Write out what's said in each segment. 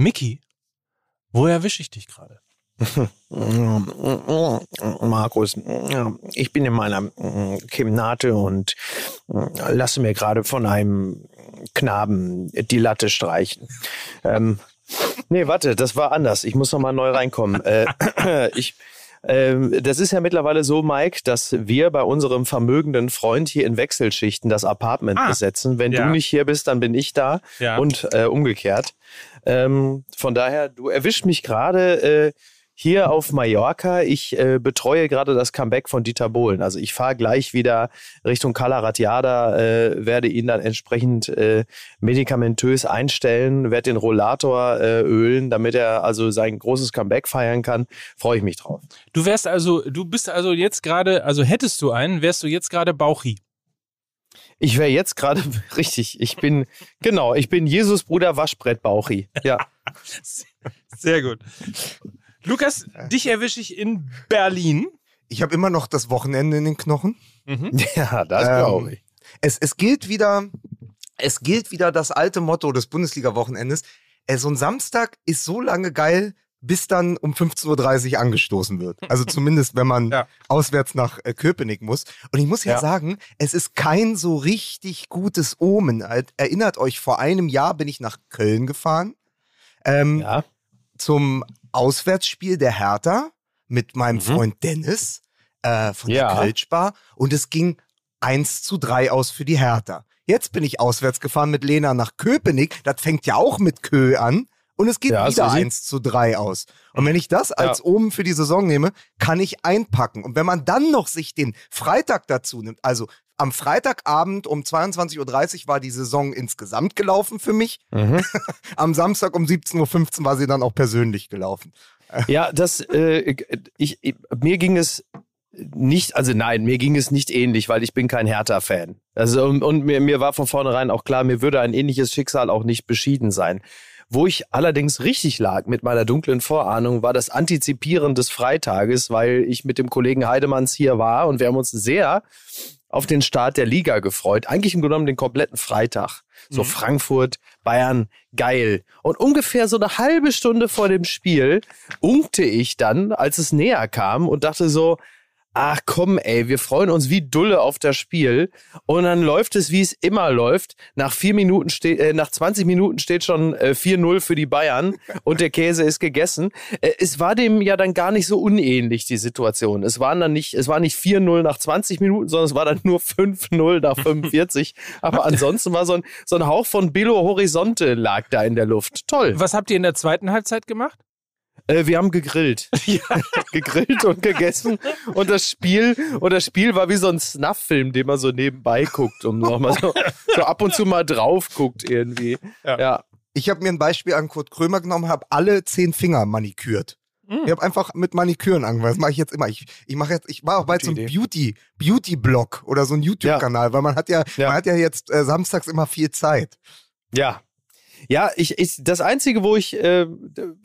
Mickey, wo erwische ich dich gerade? Markus, ich bin in meiner Kimnate und lasse mir gerade von einem Knaben die Latte streichen. Ähm, nee, warte, das war anders. Ich muss noch mal neu reinkommen. Äh, ich ähm, das ist ja mittlerweile so, Mike, dass wir bei unserem vermögenden Freund hier in Wechselschichten das Apartment ah, besetzen. Wenn ja. du nicht hier bist, dann bin ich da ja. und äh, umgekehrt. Ähm, von daher, du erwischt mich gerade äh, hier auf Mallorca. Ich äh, betreue gerade das Comeback von Dieter Bohlen. Also ich fahre gleich wieder Richtung Cala Ratjada, äh, werde ihn dann entsprechend äh, medikamentös einstellen, werde den Rollator äh, ölen, damit er also sein großes Comeback feiern kann. Freue ich mich drauf. Du wärst also, du bist also jetzt gerade, also hättest du einen, wärst du jetzt gerade Bauchi. Ich wäre jetzt gerade richtig. Ich bin genau. Ich bin Jesus Bruder Waschbrett Bauchi. Ja. Sehr gut. Lukas, dich erwische ich in Berlin. Ich habe immer noch das Wochenende in den Knochen. Mhm. Ja, das ähm, glaube ich. Es, es gilt wieder, es gilt wieder das alte Motto des Bundesliga-Wochenendes. Äh, so ein Samstag ist so lange geil, bis dann um 15.30 Uhr angestoßen wird. Also zumindest, wenn man ja. auswärts nach äh, Köpenick muss. Und ich muss ja, ja, sagen, es ist kein so richtig gutes Omen. Erinnert euch, vor einem Jahr bin ich nach Köln gefahren. Ähm, ja. Zum Auswärtsspiel der Hertha mit meinem mhm. Freund Dennis äh, von der Kölschbar und es ging 1 zu 3 aus für die Hertha. Jetzt bin ich auswärts gefahren mit Lena nach Köpenick. Das fängt ja auch mit Kö an. Und es geht ja, wieder so 1 zu 3 aus. Und wenn ich das als ja. oben für die Saison nehme, kann ich einpacken. Und wenn man dann noch sich den Freitag dazu nimmt, also am Freitagabend um 22.30 Uhr war die Saison insgesamt gelaufen für mich. Mhm. am Samstag um 17.15 Uhr war sie dann auch persönlich gelaufen. Ja, das, äh, ich, ich, mir ging es nicht, also nein, mir ging es nicht ähnlich, weil ich bin kein Hertha-Fan. Also und, und mir, mir war von vornherein auch klar, mir würde ein ähnliches Schicksal auch nicht beschieden sein. Wo ich allerdings richtig lag mit meiner dunklen Vorahnung, war das Antizipieren des Freitages, weil ich mit dem Kollegen Heidemanns hier war und wir haben uns sehr auf den Start der Liga gefreut. Eigentlich im Grunde genommen den kompletten Freitag. So mhm. Frankfurt, Bayern, geil. Und ungefähr so eine halbe Stunde vor dem Spiel unkte ich dann, als es näher kam und dachte so, ach komm, ey, wir freuen uns wie Dulle auf das Spiel. Und dann läuft es, wie es immer läuft. Nach vier Minuten steht, äh, nach 20 Minuten steht schon äh, 4-0 für die Bayern und der Käse ist gegessen. Äh, es war dem ja dann gar nicht so unähnlich, die Situation. Es waren dann nicht, es war nicht 4-0 nach 20 Minuten, sondern es war dann nur 5-0 nach 45. Aber ansonsten war so ein, so ein Hauch von Belo Horizonte lag da in der Luft. Toll. Was habt ihr in der zweiten Halbzeit gemacht? Äh, wir haben gegrillt. Ja. gegrillt und gegessen. Und das Spiel, und das Spiel war wie so ein Snuff-Film, den man so nebenbei guckt und nochmal so, so ab und zu mal drauf guckt irgendwie. Ja. ja. Ich habe mir ein Beispiel an Kurt Krömer genommen, habe alle zehn Finger manikürt. Mhm. Ich habe einfach mit Maniküren angefangen. Das mache ich jetzt immer. Ich, ich mache jetzt, ich war auch bald so ein Beauty, Beauty-Blog oder so ein YouTube-Kanal, ja. weil man hat ja, ja, man hat ja jetzt äh, samstags immer viel Zeit. Ja, ja, ich, ich, das Einzige, wo ich äh,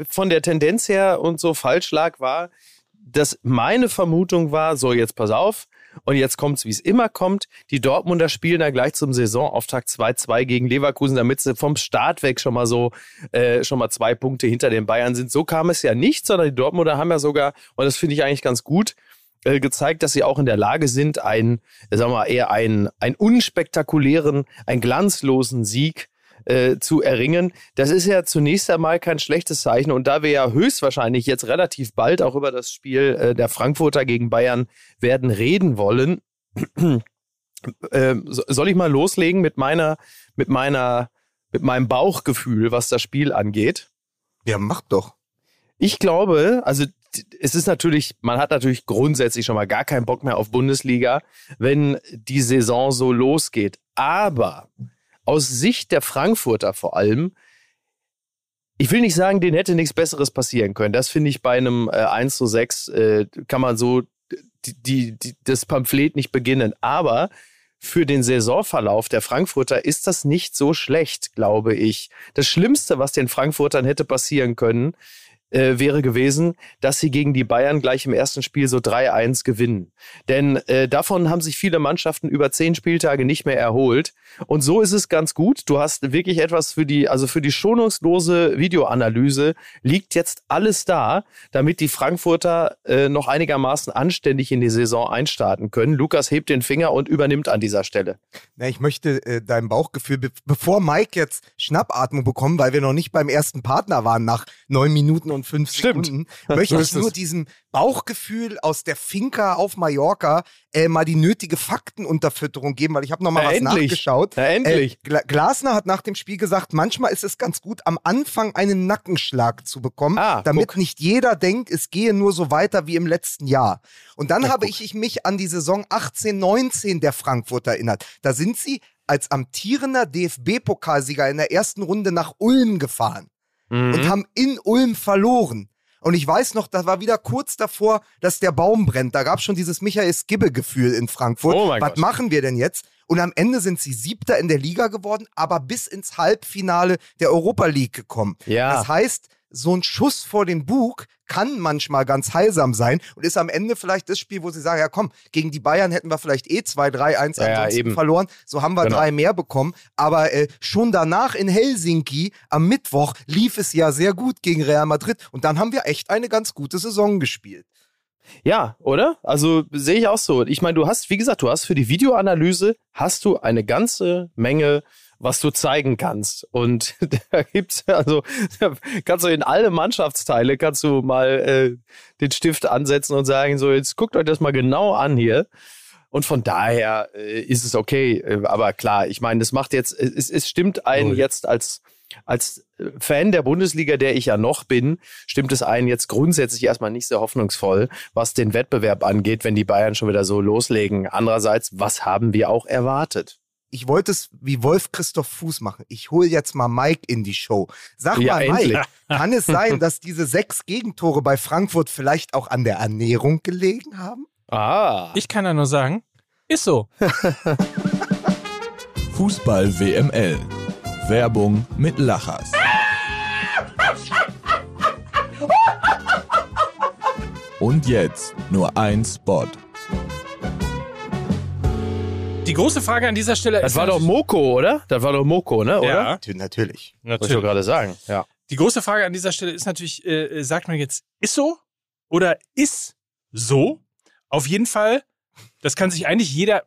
von der Tendenz her und so falsch lag, war, dass meine Vermutung war, so jetzt pass auf, und jetzt kommt's, wie es immer kommt. Die Dortmunder spielen da gleich zum Saisonauftakt 2-2 gegen Leverkusen, damit sie vom Start weg schon mal so äh, schon mal zwei Punkte hinter den Bayern sind. So kam es ja nicht, sondern die Dortmunder haben ja sogar, und das finde ich eigentlich ganz gut, äh, gezeigt, dass sie auch in der Lage sind, einen, sagen wir mal, eher einen, einen unspektakulären, einen glanzlosen Sieg äh, zu erringen. Das ist ja zunächst einmal kein schlechtes Zeichen. Und da wir ja höchstwahrscheinlich jetzt relativ bald auch über das Spiel äh, der Frankfurter gegen Bayern werden reden wollen, äh, soll ich mal loslegen mit meiner, mit meiner, mit meinem Bauchgefühl, was das Spiel angeht? Ja, mach doch. Ich glaube, also es ist natürlich, man hat natürlich grundsätzlich schon mal gar keinen Bock mehr auf Bundesliga, wenn die Saison so losgeht. Aber aus Sicht der Frankfurter vor allem, ich will nicht sagen, denen hätte nichts Besseres passieren können. Das finde ich bei einem äh, 1 zu 6 äh, kann man so die, die, das Pamphlet nicht beginnen. Aber für den Saisonverlauf der Frankfurter ist das nicht so schlecht, glaube ich. Das Schlimmste, was den Frankfurtern hätte passieren können, äh, wäre gewesen, dass sie gegen die Bayern gleich im ersten Spiel so 3-1 gewinnen. Denn äh, davon haben sich viele Mannschaften über zehn Spieltage nicht mehr erholt. Und so ist es ganz gut. Du hast wirklich etwas für die, also für die schonungslose Videoanalyse liegt jetzt alles da, damit die Frankfurter äh, noch einigermaßen anständig in die Saison einstarten können. Lukas hebt den Finger und übernimmt an dieser Stelle. Na, ich möchte äh, dein Bauchgefühl, be bevor Mike jetzt Schnappatmung bekommt, weil wir noch nicht beim ersten Partner waren nach neun Minuten und fünf Stimmt. Sekunden, möchte ich nur diesem Bauchgefühl aus der Finca auf Mallorca äh, mal die nötige Faktenunterfütterung geben, weil ich habe noch mal Na, was endlich. nachgeschaut. Na, endlich. Äh, Gla Glasner hat nach dem Spiel gesagt, manchmal ist es ganz gut, am Anfang einen Nackenschlag zu bekommen, Ah, damit guck. nicht jeder denkt, es gehe nur so weiter wie im letzten Jahr. Und dann Na, habe guck. ich mich an die Saison 18, 19 der Frankfurt erinnert. Da sind sie als amtierender DFB-Pokalsieger in der ersten Runde nach Ulm gefahren Mhm. und haben in Ulm verloren. Und ich weiß noch, da war wieder kurz davor, dass der Baum brennt. Da gab es schon dieses Michael Skibbe-Gefühl in Frankfurt. Oh Was Gott. machen wir denn jetzt? Und am Ende sind sie Siebter in der Liga geworden, aber bis ins Halbfinale der Europa League gekommen. Ja. Das heißt, so ein Schuss vor den Bug kann manchmal ganz heilsam sein und ist am Ende vielleicht das Spiel, wo sie sagen, ja komm, gegen die Bayern hätten wir vielleicht eh 2, 3, 1 Ja, ja, verloren. So haben wir Genau. drei mehr bekommen. Aber äh, schon danach in Helsinki am Mittwoch lief es ja sehr gut gegen Real Madrid und dann haben wir echt eine ganz gute Saison gespielt. Ja, oder? Also sehe ich auch so. Ich meine, du hast, wie gesagt, du hast für die Videoanalyse hast du eine ganze Menge, was du zeigen kannst. Und da gibt's also da kannst du in alle Mannschaftsteile kannst du mal äh, den Stift ansetzen und sagen so, jetzt guckt euch das mal genau an hier. Und von daher äh, ist es okay. Äh, Aber klar, ich meine, das macht jetzt, es, es stimmt einen Null. jetzt als, als äh, Fan der Bundesliga, der ich ja noch bin, stimmt es einen jetzt grundsätzlich erstmal nicht sehr hoffnungsvoll, was den Wettbewerb angeht, wenn die Bayern schon wieder so loslegen. Andererseits, was haben wir auch erwartet? Ich wollte es wie Wolf Christoph Fuß machen. Ich hole jetzt mal Mike in die Show. Sag Ja, mal, Mike, kann es sein, dass diese sechs Gegentore bei Frankfurt vielleicht auch an der Ernährung gelegen haben? Ah. Ich kann da nur sagen, ist so. Fußball WML. Werbung mit Lachers. Und jetzt nur ein Spot. Die große Frage an dieser Stelle das ist war doch natürlich- Moko, oder? Das war doch Moko, ne? Oder? Ja, Natürlich. Wollte ich natürlich. gerade sagen. Ja. Die große Frage an dieser Stelle ist natürlich, äh, äh, sagt man jetzt, ist so oder ist so? Auf jeden Fall, das kann sich eigentlich jeder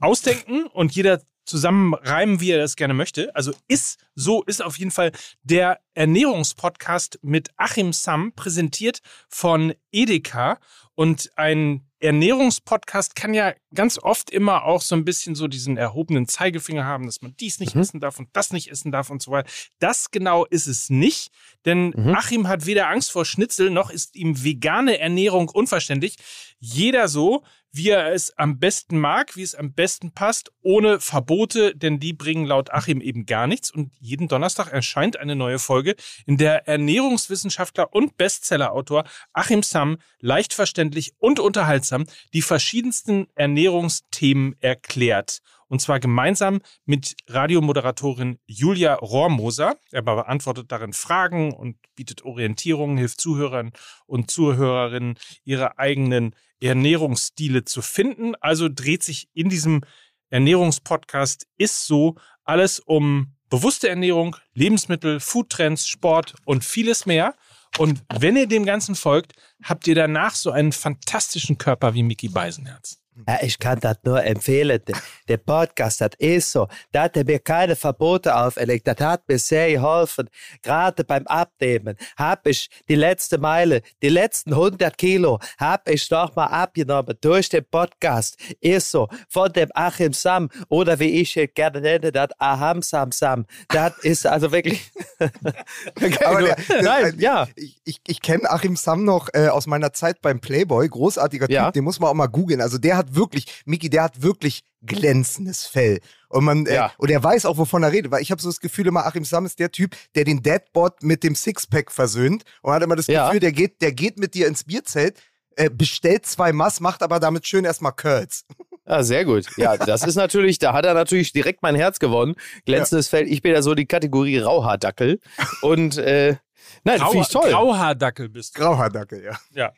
ausdenken und jeder zusammenreimen, wie er das gerne möchte. Also ist so, ist auf jeden Fall der Ernährungspodcast mit Achim Sam, präsentiert von Edeka. Und ein Ernährungspodcast kann ja ganz oft immer auch so ein bisschen so diesen erhobenen Zeigefinger haben, dass man dies nicht Mhm. essen darf und das nicht essen darf und so weiter. Das genau ist es nicht, denn Mhm. Achim hat weder Angst vor Schnitzel, noch ist ihm vegane Ernährung unverständlich. Jeder so, wie er es am besten mag, wie es am besten passt, ohne Verbote, denn die bringen laut Achim eben gar nichts. Und jeden Donnerstag erscheint eine neue Folge, in der Ernährungswissenschaftler und Bestsellerautor Achim Sam leicht verständlich und unterhaltsam die verschiedensten Ernährungsthemen erklärt. Und zwar gemeinsam mit Radiomoderatorin Julia Rohrmoser. Er beantwortet darin Fragen und bietet Orientierung, hilft Zuhörern und Zuhörerinnen, ihre eigenen Ernährungsstile zu finden. Also dreht sich in diesem Ernährungspodcast ist so alles um bewusste Ernährung, Lebensmittel, Foodtrends, Sport und vieles mehr. Und wenn ihr dem Ganzen folgt, habt ihr danach so einen fantastischen Körper wie Mickey Beisenherz. Ich kann das nur empfehlen. Der, der Podcast, das ist so. Da hat er mir keine Verbote auferlegt. Das hat mir sehr geholfen. Gerade beim Abnehmen habe ich die letzte Meile, die letzten 100 Kilo, habe ich nochmal abgenommen durch den Podcast. Ist so. Von dem Achim Sam oder wie ich ihn gerne nenne, das Aham Sam Sam. Das ist also wirklich. Aber der, der, Nein, ja. Ich, ich, ich kenne Achim Sam noch äh, aus meiner Zeit beim Playboy. Großartiger Typ, Ja. den muss man auch mal googeln. Also der hat wirklich, Miki, der hat wirklich glänzendes Fell. Und man, äh, Ja. und er weiß auch, wovon er redet, weil ich habe so das Gefühl immer, Achim Sam ist der Typ, der den Deadbot mit dem Sixpack versöhnt und hat immer das Ja. Gefühl, der geht, der geht mit dir ins Bierzelt, äh, bestellt zwei Mass, macht aber damit schön erstmal Curls. Ja, sehr gut. Ja, das ist natürlich, da hat er natürlich direkt mein Herz gewonnen. Glänzendes Feld. Ich bin ja so die Kategorie Rauhaardackel. Und äh, Nein, Grau, finde ich toll. Grauhaardackel bist du. Grauhaardackel, ja. Ja.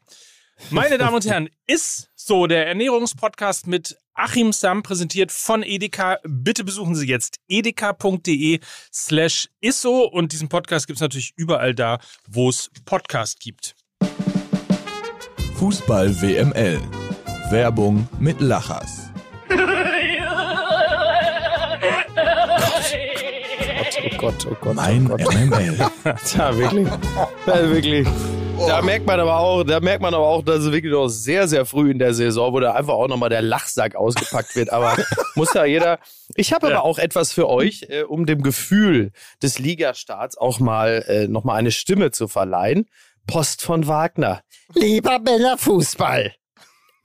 Meine Damen und Herren, ist so der Ernährungspodcast mit Achim Sam präsentiert von Edeka. Bitte besuchen Sie jetzt edeka.de slash isso und diesen Podcast gibt es natürlich überall da, wo es Podcast gibt. Fußball WML. Werbung mit Lachers. Gott, oh Gott. Mein oh Gott. MML. Ja, wirklich. Ja, wirklich. Da merkt man aber auch, da merkt man aber auch, dass es wirklich noch sehr, sehr früh in der Saison, wo da einfach auch nochmal der Lachsack ausgepackt wird. Aber muss ja jeder. Ich habe Ja. aber auch etwas für euch, äh, um dem Gefühl des Ligastarts auch mal äh, nochmal eine Stimme zu verleihen. Post von Wagner. Lieber Männerfußball.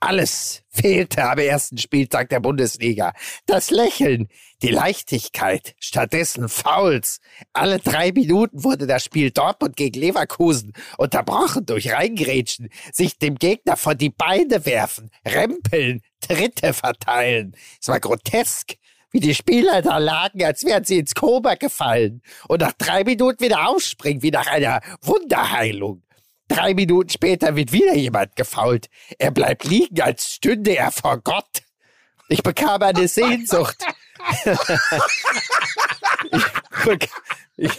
Alles fehlte am ersten Spieltag der Bundesliga. Das Lächeln, die Leichtigkeit, stattdessen Fouls. Alle drei Minuten wurde das Spiel Dortmund gegen Leverkusen unterbrochen durch Reingrätschen, sich dem Gegner vor die Beine werfen, rempeln, Tritte verteilen. Es war grotesk, wie die Spieler da lagen, als wären sie ins Koma gefallen und nach drei Minuten wieder aufspringen, wie nach einer Wunderheilung. Drei Minuten später wird wieder jemand gefault. Er bleibt liegen, als stünde er vor Gott. Ich bekam eine Sehnsucht. ich, ich,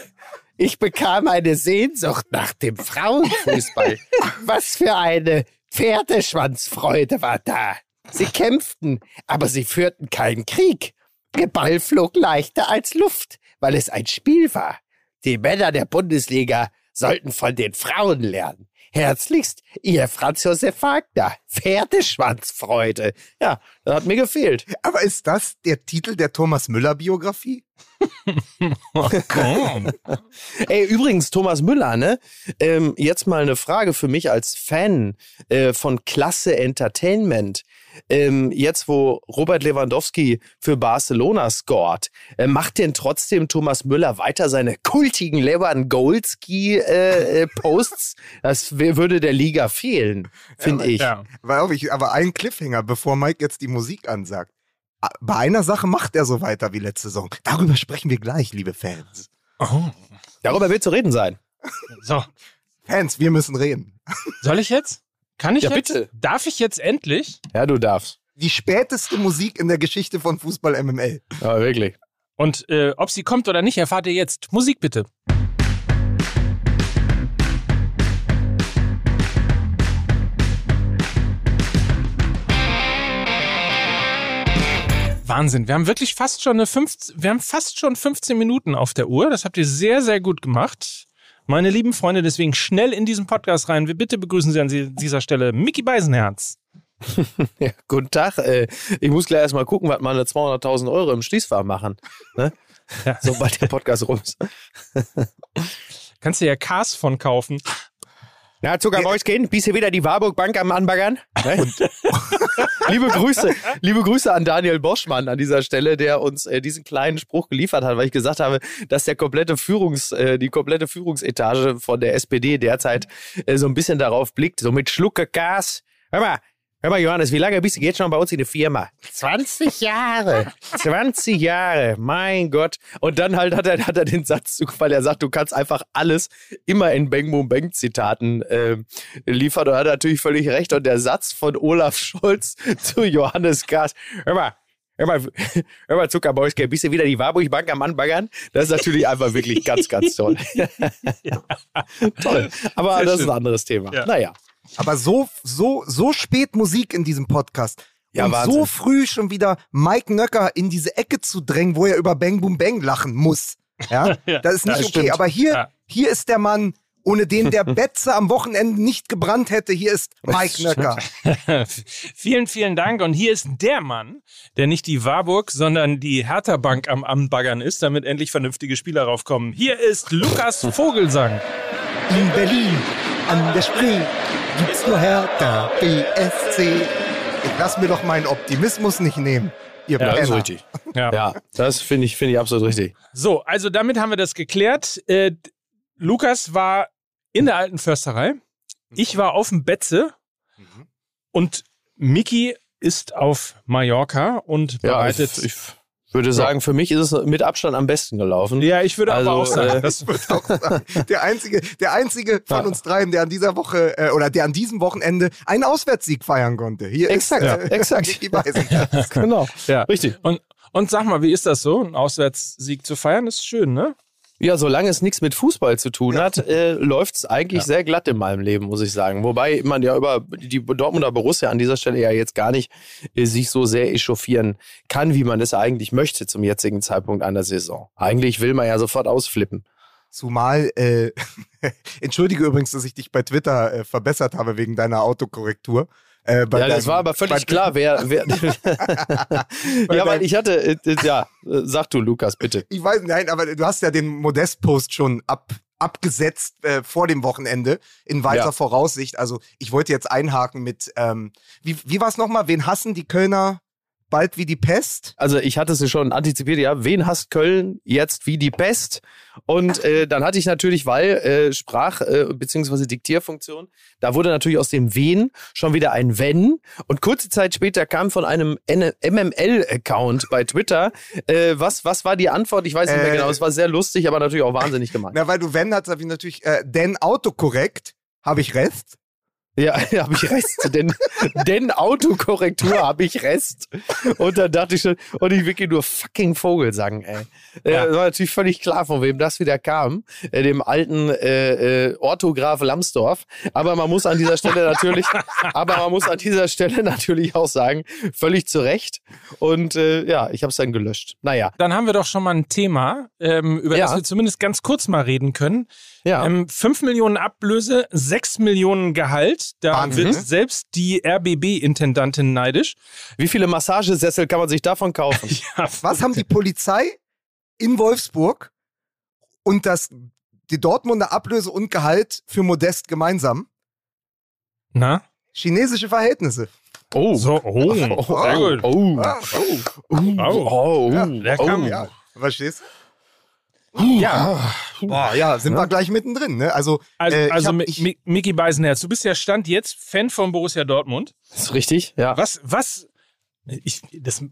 ich bekam eine Sehnsucht nach dem Frauenfußball. Was für eine Pferdeschwanzfreude war da. Sie kämpften, aber sie führten keinen Krieg. Der Ball flog leichter als Luft, weil es ein Spiel war. Die Männer der Bundesliga sollten von den Frauen lernen. Herzlichst, ihr Franz Josef Wagner. Pferdeschwanzfreude. Ja, das hat mir gefehlt. Aber ist das der Titel der Thomas Müller-Biografie? Ey, übrigens, Thomas Müller, ne? Ähm, jetzt mal eine Frage für mich als Fan äh, von Klasse Entertainment. Ähm, jetzt, wo Robert Lewandowski für Barcelona scored, äh, macht denn trotzdem Thomas Müller weiter seine kultigen Lewandowski-Posts? das wär- würde der Liga fehlen, finde ich. Ja. Weil auch ich, aber ein Cliffhanger, bevor Mike jetzt die Musik ansagt. Ah, Bei einer Sache macht er so weiter wie letzte Saison. Darüber sprechen wir gleich, liebe Fans. Oh. Darüber wird zu reden sein. So, Fans, wir müssen reden. soll ich jetzt? Kann ich Ja, jetzt? bitte. Darf ich jetzt endlich? Ja, du darfst. Die späteste Musik in der Geschichte von Fußball MML. Ja, wirklich. Und äh, ob sie kommt oder nicht, erfahrt ihr jetzt. Musik bitte. Wahnsinn. Wir haben wirklich fast schon eine 15, wir haben fast schon 15 Minuten auf der Uhr. Das habt ihr sehr, sehr gut gemacht. Meine lieben Freunde, deswegen schnell in diesen Podcast rein. Wir bitte begrüßen Sie an dieser Stelle Mickey Beisenherz. Ja, guten Tag. Äh, ich muss gleich erstmal gucken, was meine 200.000 Euro im Schließfach machen. Ne? Ja. Sobald der Podcast rum ist. Kannst du ja Cars von kaufen. Na, Zuckermäuschen, bist du wieder die Warburg Bank am Anbaggern? Ne? liebe Grüße, liebe Grüße an Daniel Boschmann an dieser Stelle, der uns äh, diesen kleinen Spruch geliefert hat, weil ich gesagt habe, dass der komplette Führungs, äh, die komplette Führungsetage von der SPD derzeit äh, so ein bisschen darauf blickt, so mit Schlucke Gas. Hör mal, hör mal, Johannes, wie lange bist du jetzt schon bei uns in der Firma? 20 Jahre. 20 Jahre, mein Gott. Und dann halt hat er, hat er den Satzzug, weil er sagt, du kannst einfach alles immer in Bang Boom Bang Zitaten ähm, liefern. Und er hat natürlich völlig recht. Und der Satz von Olaf Scholz zu Johannes Gas, hör mal, hör mal, hör mal Zuckermäuschen, bist du wieder die Warburg Bank am Anbaggern? Das ist natürlich einfach wirklich ganz, ganz toll. toll. Aber Sehr das ist schön. ein anderes Thema. Ja. Naja. Aber so, so, so spät Musik in diesem Podcast. Ja, und Wahnsinn. so früh schon wieder Mike Nöcker in diese Ecke zu drängen, wo er über Bang Boom Bang lachen muss. Ja, Ja, das ist nicht das okay. stimmt. Aber hier, Ja. hier ist der Mann, ohne den der Betze am Wochenende nicht gebrannt hätte. Hier ist Mike Nöcker. vielen, vielen Dank. Und hier ist der Mann, der nicht die Warburg, sondern die Hertha Bank am Anbaggern ist, damit endlich vernünftige Spieler raufkommen. Hier ist Lukas Vogelsang. In Berlin, an der Spree, gibt's nur Hertha BSC. Ich lass mir doch meinen Optimismus nicht nehmen. Ihr Ja, Das ist Penner. richtig. Ja. Ja, das finde ich, finde ich absolut richtig. So, also damit haben wir das geklärt. Äh, Lukas war in der alten Försterei. Ich war auf dem Betze. Und Miki ist auf Mallorca und Ja, bereitet. ich, ich würde sagen, für mich ist es mit Abstand am besten gelaufen. Ja, ich würde Also, aber auch sagen, äh, das, würde auch sagen, der einzige, der einzige von Ja. uns dreien, der an dieser Woche äh, oder der an diesem Wochenende einen Auswärtssieg feiern konnte. Hier Exakt, ist, äh, exakt. Genau. ja. Richtig. Und, und sag mal, wie ist das so, einen Auswärtssieg zu feiern? ist schön, ne? Ja, solange es nichts mit Fußball zu tun hat, äh, läuft es eigentlich Ja. sehr glatt in meinem Leben, muss ich sagen. Wobei man ja über die Dortmunder Borussia an dieser Stelle ja jetzt gar nicht äh, sich so sehr echauffieren kann, wie man es eigentlich möchte zum jetzigen Zeitpunkt einer Saison. Eigentlich will man ja sofort ausflippen. Zumal, äh, entschuldige übrigens, dass ich dich bei Twitter äh, verbessert habe wegen deiner Autokorrektur. Äh, ja, das war aber völlig klar, wer. wer ja, weil ich hatte, äh, äh, ja, äh, sag du, Lukas, bitte. Ich weiß, nein, aber du hast ja den Modest-Post schon ab, abgesetzt äh, vor dem Wochenende in weiter Ja. Voraussicht. Also ich wollte jetzt einhaken mit, ähm, wie, wie war es nochmal? Wen hassen die Kölner bald wie die Pest? Also ich hatte es schon antizipiert, ja, wen hasst Köln jetzt wie die Pest? Und äh, dann hatte ich natürlich, weil äh, Sprach- äh, bzw. Diktierfunktion, da wurde natürlich aus dem wen schon wieder ein wenn. Und kurze Zeit später kam von einem MML-Account bei Twitter, äh, was, was war die Antwort? Ich weiß nicht mehr Äh, genau, es war sehr lustig, aber natürlich auch wahnsinnig gemeint. Na, weil du wenn hast, habe ich natürlich, äh, denn autokorrekt, habe ich Rest. Ja, habe ich Rest, denn, denn Autokorrektur habe ich Rest. Und dann dachte ich schon, und ich wirklich nur fucking Vogel sagen, ey. Ja. Äh, war natürlich völlig klar, von wem das wieder kam. Äh, dem alten äh, äh, Orthograf Lambsdorff. Aber man muss an dieser Stelle natürlich, aber man muss an dieser Stelle natürlich auch sagen, völlig zu Recht. Und äh, ja, ich habe es dann gelöscht. Naja, Dann haben wir doch schon mal ein Thema, ähm, über Ja. das wir zumindest ganz kurz mal reden können. ja. Ähm, 5 Millionen Ablöse, 6 Millionen Gehalt. Da Wahnsinn, wird ne? selbst die RBB-Intendantin neidisch. Wie viele Massagesessel kann man sich davon kaufen? Ja, Was haben die Polizei in Wolfsburg und das, die Dortmunder Ablöse und Gehalt für Modest gemeinsam? Na? Chinesische Verhältnisse. Oh. So, oh, sehr gut. Oh. Ah, oh. Oh. Oh. Oh. Ja, der kam. Ja, verstehst du? Ja, Boah, ja, sind wir gleich mittendrin, ne? Also, also, äh, also hab- ich- Beisenherz, du bist ja Stand jetzt Fan von Borussia Dortmund. Ist richtig, ja. Was, was, ich, das, ich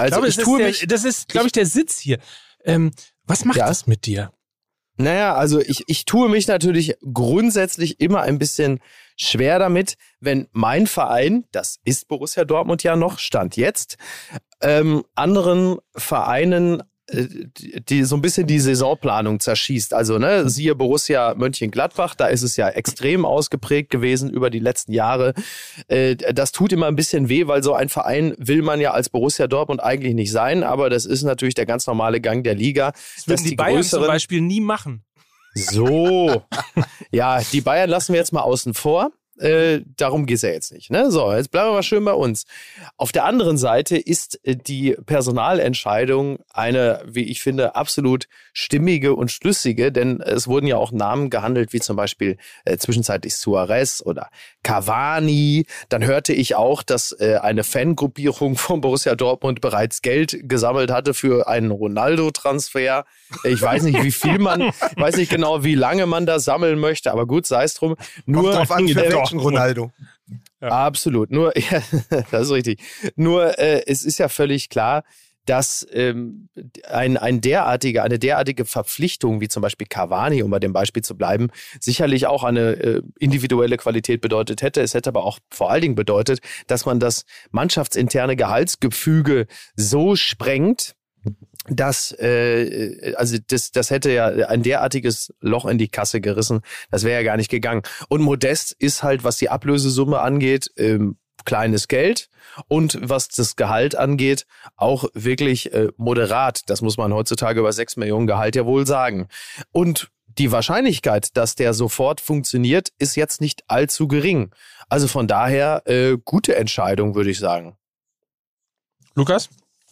Also glaube, ich das, tue ist mich- der, das ist, glaube ich, der Sitz hier. Ähm, was macht Ja. das mit dir? Naja, also ich, ich tue mich natürlich grundsätzlich immer ein bisschen schwer damit, wenn mein Verein, das ist Borussia Dortmund ja noch, Stand jetzt, ähm, anderen Vereinen die, die so ein bisschen die Saisonplanung zerschießt. Also, ne, siehe Borussia Mönchengladbach, da ist es ja extrem ausgeprägt gewesen über die letzten Jahre. Äh, das tut immer ein bisschen weh, weil so ein Verein will man ja als Borussia Dortmund eigentlich nicht sein, aber das ist natürlich der ganz normale Gang der Liga. Das würden dass die, Bayern zum Beispiel nie machen. so. ja, die Bayern lassen wir jetzt mal außen vor. Äh, darum geht's ja jetzt nicht. Ne? So, jetzt bleiben wir mal schön bei uns. Auf der anderen Seite ist äh, die Personalentscheidung eine, wie ich finde, absolut stimmige und schlüssige, denn es wurden ja auch Namen gehandelt, wie zum Beispiel äh, zwischenzeitlich Suarez oder Cavani. Dann hörte ich auch, dass äh, eine Fangruppierung von Borussia Dortmund bereits Geld gesammelt hatte für einen Ronaldo-Transfer. Ich weiß nicht, wie viel man, weiß nicht genau, wie lange man da sammeln möchte, aber gut, sei es drum. Nur Kommt drauf an, welchen Ronaldo. Absolut. Nur, ja, das ist richtig. Nur, äh, es ist ja völlig klar, dass ähm, ein, ein derartige, eine derartige Verpflichtung, wie zum Beispiel Cavani, um bei dem Beispiel zu bleiben, sicherlich auch eine äh, individuelle Qualität bedeutet hätte. Es hätte aber auch vor allen Dingen bedeutet, dass man das mannschaftsinterne Gehaltsgefüge so sprengt, dass äh, also das, das hätte ja ein derartiges Loch in die Kasse gerissen, das wäre ja gar nicht gegangen. Und Modest ist halt, was die Ablösesumme angeht, ähm, kleines Geld und was das Gehalt angeht, auch wirklich äh, moderat. Das muss man heutzutage über sechs Millionen Gehalt ja wohl sagen. Und die Wahrscheinlichkeit, dass der sofort funktioniert, ist jetzt nicht allzu gering. Also von daher äh, gute Entscheidung, würde ich sagen. Lukas?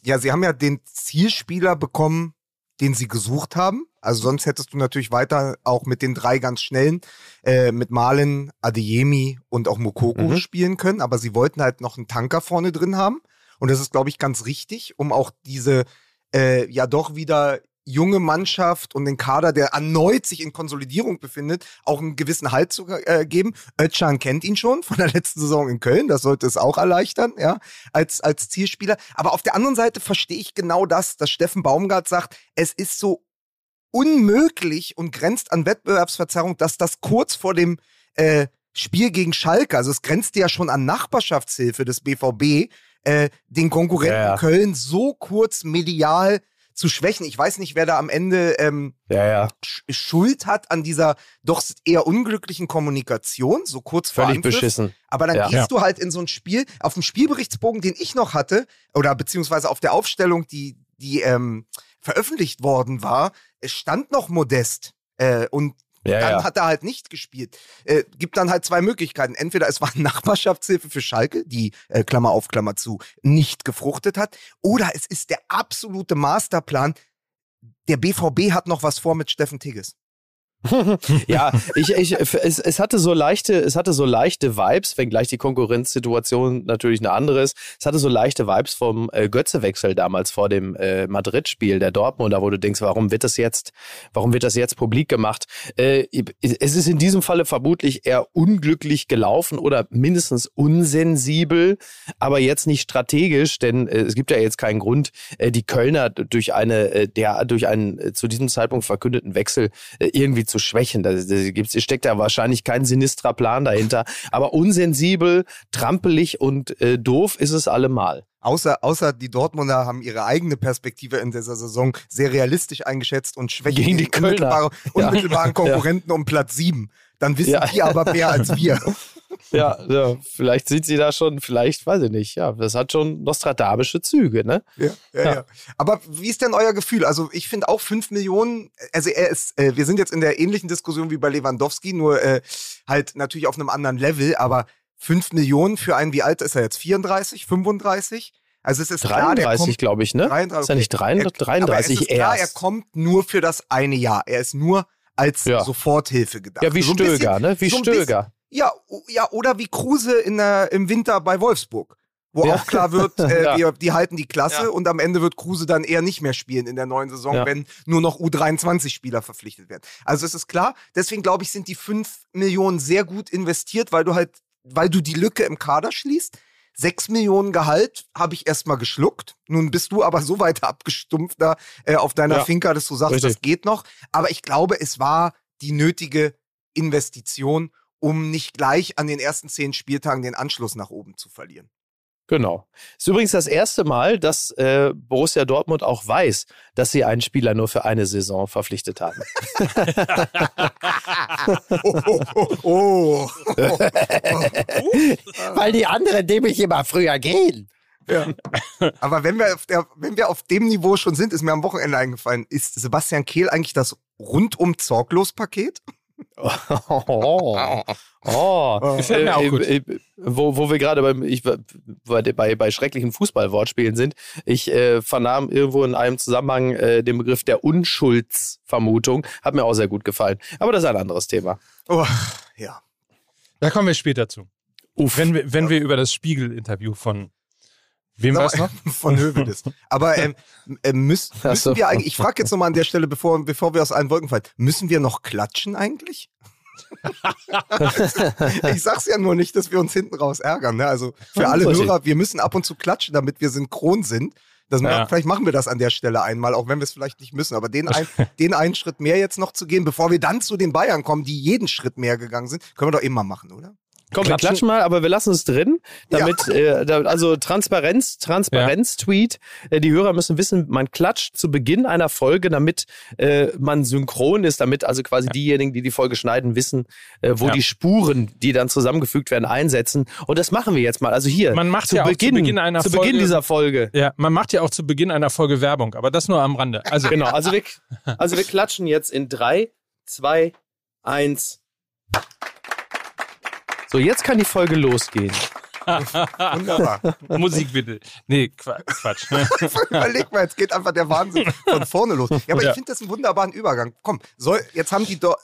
Ja, sie haben ja den Zielspieler bekommen, den sie gesucht haben. Also sonst hättest du natürlich weiter auch mit den drei ganz schnellen, äh, mit Malen, Adeyemi und auch Mokoko Mhm. spielen können. Aber sie wollten halt noch einen Tanker vorne drin haben. Und das ist, glaube ich, ganz richtig, um auch diese äh, ja doch wieder junge Mannschaft und den Kader, der erneut sich in Konsolidierung befindet, auch einen gewissen Halt zu äh, geben. Özcan kennt ihn schon von der letzten Saison in Köln, das sollte es auch erleichtern, ja, als, als Zielspieler. Aber auf der anderen Seite verstehe ich genau das, dass Steffen Baumgart sagt, es ist so unmöglich und grenzt an Wettbewerbsverzerrung, dass das kurz vor dem äh, Spiel gegen Schalke, also es grenzt ja schon an Nachbarschaftshilfe des BVB, äh, den Konkurrenten Ja, ja. Köln so kurz medial zu schwächen. Ich weiß nicht, wer da am Ende ähm, Ja, ja. Sch Schuld hat an dieser doch eher unglücklichen Kommunikation, so kurz vor Völlig beschissen. Aber dann Ja. gehst du halt in so ein Spiel, auf dem Spielberichtsbogen, den ich noch hatte, oder beziehungsweise auf der Aufstellung, die, die ähm, veröffentlicht worden war, stand noch Modest. Äh, und Ja, dann ja. hat er halt nicht gespielt. Äh, gibt dann halt zwei Möglichkeiten. Entweder es war Nachbarschaftshilfe für Schalke, die, äh, Klammer auf, Klammer zu, nicht gefruchtet hat, oder es ist der absolute Masterplan. Der BVB hat noch was vor mit Steffen Tigges. ja, ich, ich, es, es hatte so leichte, es hatte so leichte Vibes, wenngleich die Konkurrenzsituation natürlich eine andere ist. Es hatte so leichte Vibes vom äh, Götzewechsel damals vor dem äh, Madrid-Spiel der Dortmunder, wo du denkst, warum wird das jetzt, warum wird das jetzt publik gemacht? Äh, es ist in diesem Falle vermutlich eher unglücklich gelaufen oder mindestens unsensibel, aber jetzt nicht strategisch, denn äh, es gibt ja jetzt keinen Grund, äh, die Kölner durch eine, äh, der durch einen zu diesem Zeitpunkt verkündeten Wechsel irgendwie zu schwächen. Da, da gibt's, steckt da wahrscheinlich kein sinistrer Plan dahinter. Aber unsensibel, trampelig und äh, doof ist es allemal. Außer, außer die Dortmunder haben ihre eigene Perspektive in dieser Saison sehr realistisch eingeschätzt und schwächen Gegen die den Kölner. unmittelbare, Ja. unmittelbaren Konkurrenten um Platz sieben. Dann wissen Ja. die aber mehr als wir. Ja, ja, vielleicht sieht sie da schon, vielleicht, weiß ich nicht, ja, das hat schon nostradamische Züge, ne? Ja, ja, Ja. ja. Aber wie ist denn euer Gefühl? Also ich finde auch 5 Millionen, also er ist, äh, wir sind jetzt in der ähnlichen Diskussion wie bei Lewandowski, nur äh, halt natürlich auf einem anderen Level, aber 5 Millionen für einen, wie alt ist er jetzt? 34, 35? Also es ist klar, der 33, kommt, glaube ich, ne? 33, Ist ja nicht 33, Er- aber es 33 ist klar, er erst. kommt nur für das eine Jahr. Er ist nur als Ja. Soforthilfe gedacht. Ja, wie So ein bisschen- Stöger, ne? Wie so ein bisschen- Stöger. Ja, ja, oder wie Kruse in der, im Winter bei Wolfsburg. Wo Ja. auch klar wird, äh, Ja. wir, die halten die Klasse Ja. und am Ende wird Kruse dann eher nicht mehr spielen in der neuen Saison, Ja. wenn nur noch U23-Spieler verpflichtet werden. Also es ist klar, deswegen glaube ich, sind die 5 Millionen sehr gut investiert, weil du halt, weil du die Lücke im Kader schließt. 6 Millionen Gehalt habe ich erstmal geschluckt. Nun bist du aber so weit abgestumpft da äh, auf deiner Ja. Finca, dass du sagst, Richtig. das geht noch. Aber ich glaube, es war die nötige Investition, um nicht gleich an den ersten zehn Spieltagen den Anschluss nach oben zu verlieren. Genau. Ist übrigens das erste Mal, dass äh, Borussia Dortmund auch weiß, dass sie einen Spieler nur für eine Saison verpflichtet haben. Oh, oh, oh. Weil die anderen nämlich immer früher gehen. Ja. Aber wenn wir, auf der, wenn wir auf dem Niveau schon sind, ist mir am Wochenende eingefallen, ist Sebastian Kehl eigentlich das rundum zorglos Paket? oh. Oh, Gefällt mir auch gut. Äh, äh, wo, wo wir gerade beim, ich, bei, bei, bei schrecklichen Fußballwortspielen sind. Ich äh, vernahm irgendwo in einem Zusammenhang äh, den Begriff der Unschuldsvermutung. Hat mir auch sehr gut gefallen. Aber das ist ein anderes Thema. Oh, ja. Da kommen wir später zu. Uff. Wenn wir, wenn wir über das Spiegel-Interview von wem war es noch? Von Hövedes. Aber ähm, äh, müssen, müssen so. wir eigentlich, ich frage jetzt nochmal an der Stelle, bevor, bevor wir aus allen Wolken fallen, müssen wir noch klatschen eigentlich? ich sag's ja nur nicht, dass wir uns hinten raus ärgern. Ne? Also für alle. Hörer, wir müssen ab und zu klatschen, damit wir synchron sind. Das Ja. Vielleicht machen wir das an der Stelle einmal, auch wenn wir es vielleicht nicht müssen. Aber den, ein, den einen Schritt mehr jetzt noch zu gehen, bevor wir dann zu den Bayern kommen, die jeden Schritt mehr gegangen sind, können wir doch immer machen, oder? Komm, wir Klatschen- klatschen mal, aber wir lassen es drin, damit, äh, da, also Transparenz, Transparenz-Tweet. Äh, die Hörer müssen wissen, man klatscht zu Beginn einer Folge, damit äh, man synchron ist, damit also quasi diejenigen, die die Folge schneiden, wissen, äh, wo Ja. die Spuren, die dann zusammengefügt werden, einsetzen. Und das machen wir jetzt mal. Also hier, Man macht zu, ja auch zu Beginn, Beginn einer zu Beginn Folge- dieser Folge. Ja, man macht ja auch zu Beginn einer Folge Werbung, aber das nur am Rande. Also Genau, also wir, also wir klatschen jetzt in drei, zwei, eins. So, jetzt kann die Folge losgehen. Wunderbar. Musik bitte. Nee, Qua- Quatsch. Überleg mal, jetzt geht einfach der Wahnsinn von vorne los. Ja, aber Ja. ich finde das einen wunderbaren Übergang. Komm, soll, jetzt haben die, Dor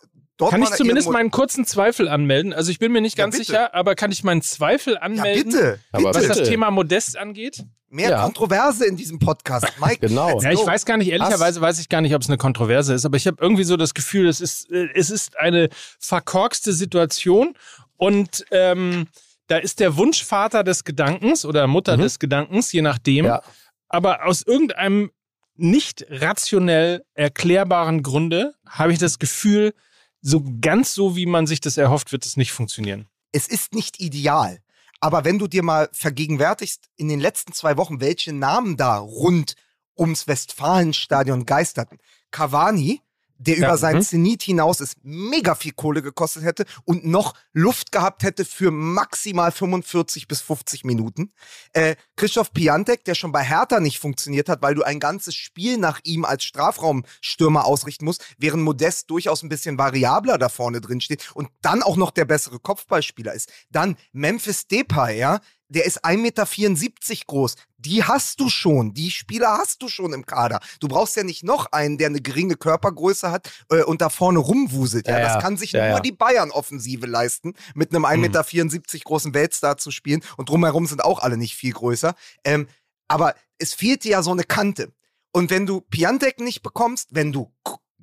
Kann ich zumindest meinen kurzen Zweifel anmelden? Also ich bin mir nicht Ja, ganz bitte. sicher, aber kann ich meinen Zweifel Ja, anmelden, bitte. Aber bitte. was das Bitte. Thema Modest angeht? Mehr Ja. Kontroverse in diesem Podcast. Mike, Genau. Ja, ich weiß gar nicht, ehrlicherweise weiß ich gar nicht, ob es eine Kontroverse ist, aber ich habe irgendwie so das Gefühl, es ist, äh, es ist eine verkorkste Situation und ähm, da ist der Wunschvater des Gedankens oder Mutter Mhm. des Gedankens, je nachdem, Ja. aber aus irgendeinem nicht rationell erklärbaren Grunde habe ich das Gefühl, so ganz so, wie man sich das erhofft, wird es nicht funktionieren. es ist nicht ideal. Aber wenn du dir mal vergegenwärtigst, in den letzten zwei Wochen, welche Namen da rund ums Westfalenstadion geisterten. Cavani, der Ja, über seinen mhm. Zenit hinaus ist, mega viel Kohle gekostet hätte und noch Luft gehabt hätte für maximal 45 bis 50 Minuten. Äh, Christoph Piantek, der schon bei Hertha nicht funktioniert hat, weil du ein ganzes Spiel nach ihm als Strafraumstürmer ausrichten musst, während Modest durchaus ein bisschen variabler da vorne drin steht und dann auch noch der bessere Kopfballspieler ist. Dann Memphis Depay, ja, der ist 1,74 Meter groß. Die hast du schon. Die Spieler hast du schon im Kader. Du brauchst ja nicht noch einen, der eine geringe Körpergröße hat äh, und da vorne rumwuselt. Ja, Ja, das kann sich Ja, nur ja. die Bayern-Offensive leisten, mit einem 1,74 Meter großen Weltstar zu spielen. Und drumherum sind auch alle nicht viel größer. Ähm, aber es fehlt dir ja so eine Kante. Und wenn du Piantek nicht bekommst, wenn du,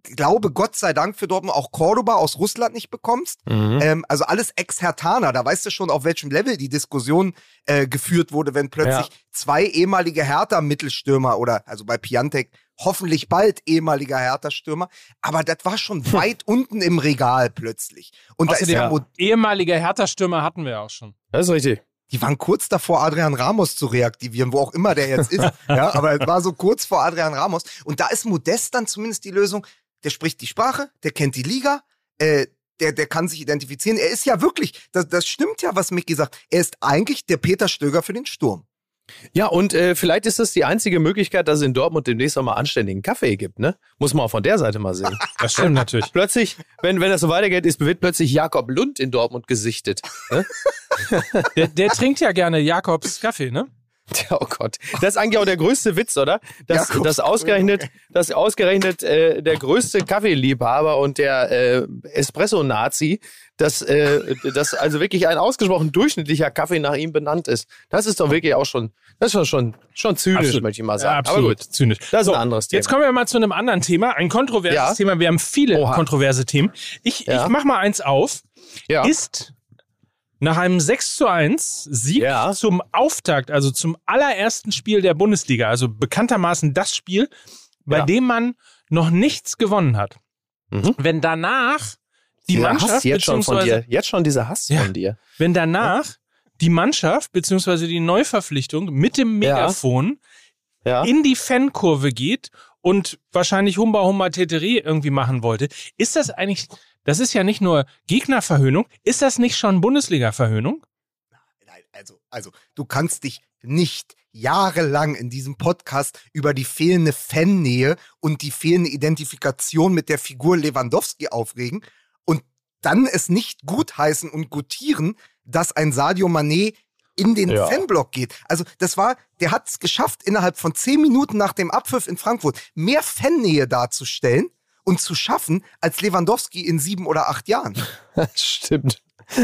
glaube Gott sei Dank für Dortmund, auch Cordoba aus Russland nicht bekommst, Mhm. ähm, also alles Ex-Hertaner, da weißt du schon, auf welchem Level die Diskussion äh, geführt wurde, wenn plötzlich Ja. zwei ehemalige Hertha-Mittelstürmer oder, also bei Piantek, hoffentlich bald ehemaliger Hertha-Stürmer, aber das war schon weit unten im Regal plötzlich. Und da ist ja, Mo- ehemaliger Hertha-Stürmer hatten wir auch schon. Das ist richtig. die waren kurz davor, Adrian Ramos zu reaktivieren, wo auch immer der jetzt ist. ja, aber es war so kurz vor Adrian Ramos. Und da ist Modest dann zumindest die Lösung. Der spricht die Sprache, der kennt die Liga, äh, der, der kann sich identifizieren. Er ist ja wirklich, das, das stimmt ja, was Micky sagt. Er ist eigentlich der Peter Stöger für den Sturm. Ja, und äh, vielleicht ist das die einzige Möglichkeit, dass es in Dortmund demnächst auch mal anständigen Kaffee gibt, ne? Muss man auch von der Seite mal sehen. Das stimmt natürlich. plötzlich, wenn, wenn das so weitergeht, ist, wird plötzlich Jakob Lund in Dortmund gesichtet. Ne? Der, der trinkt ja gerne Jakobs Kaffee, ne? Oh Gott. Das ist eigentlich auch der größte Witz, oder? Dass, Jakobs- dass ausgerechnet, dass ausgerechnet äh, der größte Kaffeeliebhaber und der äh, Espresso-Nazi, dass, äh, dass also wirklich ein ausgesprochen durchschnittlicher Kaffee nach ihm benannt ist. Das ist doch wirklich auch schon, das ist schon, schon zynisch, Absolut. möchte ich mal Ja, sagen. absolut. Aber gut. Zynisch. Das ist ein anderes Thema. Jetzt kommen wir mal zu einem anderen Thema, ein kontroverses Ja. Thema. Wir haben viele Oha. kontroverse Themen. Ich, Ja. ich mach mal eins auf. Ja. Ist nach einem 6 zu 1 Sieg Ja. zum Auftakt, also zum allerersten Spiel der Bundesliga, also bekanntermaßen das Spiel, bei Ja. dem man noch nichts gewonnen hat. Mhm. Wenn danach die Dieser Mannschaft Hass jetzt schon von dir. Jetzt schon dieser Hass Ja. von dir. wenn danach die Mannschaft beziehungsweise die Neuverpflichtung mit dem Megafon Ja. in die Fankurve geht und wahrscheinlich Humba Humba Teterie irgendwie machen wollte, ist das eigentlich, das ist ja nicht nur Gegnerverhöhnung, ist das nicht schon Bundesliga-Verhöhnung? Nein, also, also, du kannst dich nicht jahrelang in diesem Podcast über die fehlende Fannähe und die fehlende Identifikation mit der Figur Lewandowski aufregen und dann es nicht gutheißen und gutieren, dass ein Sadio Mané in den Ja. Fanblock geht. Also das war, der hat es geschafft, innerhalb von zehn Minuten nach dem Abpfiff in Frankfurt mehr Fannähe darzustellen und zu schaffen als Lewandowski in sieben oder acht Jahren. Stimmt.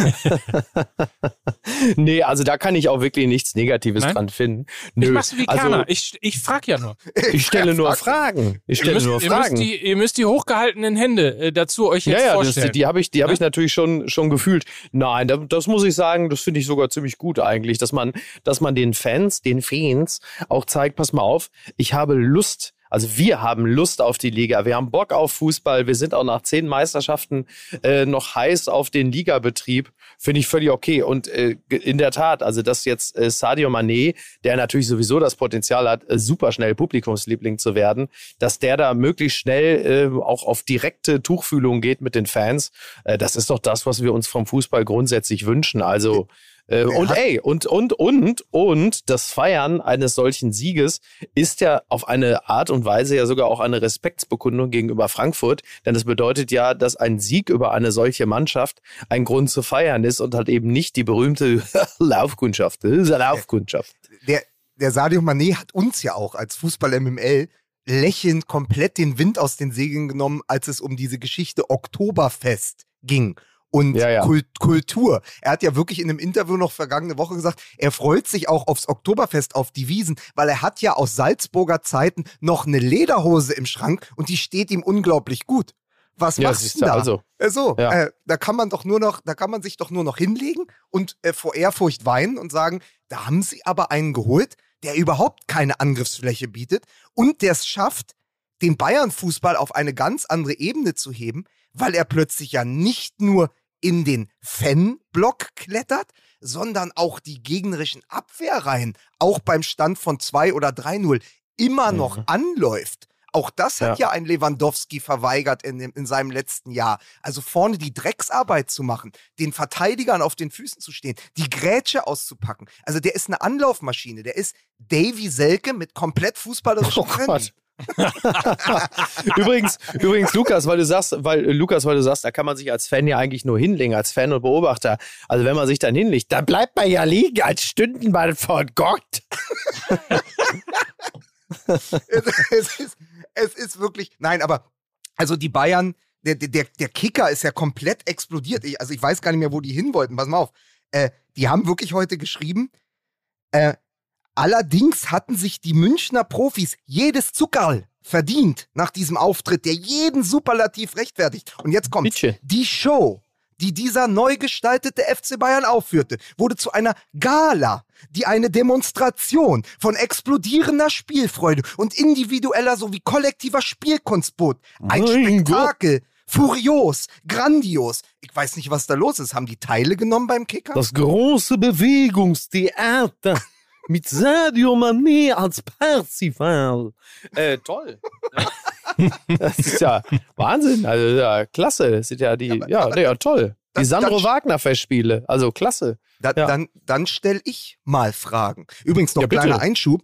nee, also da kann ich auch wirklich nichts Negatives Nein? dran finden. Ich Nö, mach's wie also, Kerner. Ich, ich frag ja nur. ich stelle nur Frag- Fragen. Ich Ihr stelle müsst, nur ihr, müsst Fragen. die, ihr müsst die hochgehaltenen Hände äh, dazu euch jetzt ja, ja, das, vorstellen. die habe ich, die habe Ja? ich natürlich schon, schon gefühlt. Nein, da, das muss ich sagen, das finde ich sogar ziemlich gut eigentlich, dass man, dass man den Fans, den Fans auch zeigt, pass mal auf, ich habe Lust. Also wir haben Lust auf die Liga, wir haben Bock auf Fußball, wir sind auch nach zehn Meisterschaften äh, noch heiß auf den Ligabetrieb, finde ich völlig okay. Und äh, in der Tat, also dass jetzt äh, Sadio Mané, der natürlich sowieso das Potenzial hat, äh, super schnell Publikumsliebling zu werden, dass der da möglichst schnell äh, auch auf direkte Tuchfühlung geht mit den Fans, äh, das ist doch das, was wir uns vom Fußball grundsätzlich wünschen. Also äh, und hat- ey, und, und, und, und das Feiern eines solchen Sieges ist ja auf eine Art und Weise ja sogar auch eine Respektsbekundung gegenüber Frankfurt, denn das bedeutet ja, dass ein Sieg über eine solche Mannschaft ein Grund zu feiern ist und halt eben nicht die berühmte Laufkundschaft. Das ist eine Laufkundschaft. der, der Sadio Mané hat uns ja auch als Fußball-MML lächelnd komplett den Wind aus den Segeln genommen, als es um diese Geschichte Oktoberfest ging und Ja, ja. Kult Kultur. Er hat ja wirklich in einem Interview noch vergangene Woche gesagt, er freut sich auch aufs Oktoberfest, auf die Wiesen, weil er hat ja aus Salzburger Zeiten noch eine Lederhose im Schrank und die steht ihm unglaublich gut. Was Ja, machst du da? also. So, Ja. äh, da kann man doch nur noch, da kann man sich doch nur noch hinlegen und äh, vor Ehrfurcht weinen und sagen, da haben sie aber einen geholt, der überhaupt keine Angriffsfläche bietet und der es schafft, den Bayern-Fußball auf eine ganz andere Ebene zu heben, weil er plötzlich ja nicht nur in den Fan-Block klettert, sondern auch die gegnerischen Abwehrreihen, auch beim Stand von 2 oder 3-0, immer noch anläuft. Auch das hat ja, ein Lewandowski verweigert in, dem, in seinem letzten Jahr. Also vorne die Drecksarbeit zu machen, den Verteidigern auf den Füßen zu stehen, die Grätsche auszupacken. Also der ist eine Anlaufmaschine. Der ist Davy Selke mit komplett fußballerischen Oh Können. Gott. übrigens, übrigens, Lukas, weil du sagst, weil äh, Lukas, weil du sagst, da kann man sich als Fan ja eigentlich nur hinlegen, als Fan und Beobachter. Also wenn man sich dann hinlegt, dann bleibt man ja liegen als Stündenmann vor Gott. es, es, ist, es ist wirklich, nein, aber also die Bayern, der, der, der Kicker ist ja komplett explodiert. Ich, also ich weiß gar nicht mehr, wo die hin wollten. Pass mal auf. Äh, die haben wirklich heute geschrieben, äh, allerdings hatten sich die Münchner Profis jedes Zuckerl verdient nach diesem Auftritt, der jeden Superlativ rechtfertigt. Und jetzt kommt die Show, die dieser neu gestaltete FC Bayern aufführte, wurde zu einer Gala, die eine Demonstration von explodierender Spielfreude und individueller sowie kollektiver Spielkunst bot. Ein Mein Spektakel. Furios, grandios. Ich weiß nicht, was da los ist. Haben die Teile genommen beim Kicker? Das große Bewegungstheater mit Sadio Mané als Percival. Äh, toll. das ist ja Wahnsinn. Also ja, klasse. Das sind ja die, aber- ja, aber- ja, toll. Die das- Sandro das- Wagner Festspiele. Also klasse. Da, Ja. Dann, dann stelle ich mal Fragen. Übrigens noch Ja, bitte. kleiner Einschub.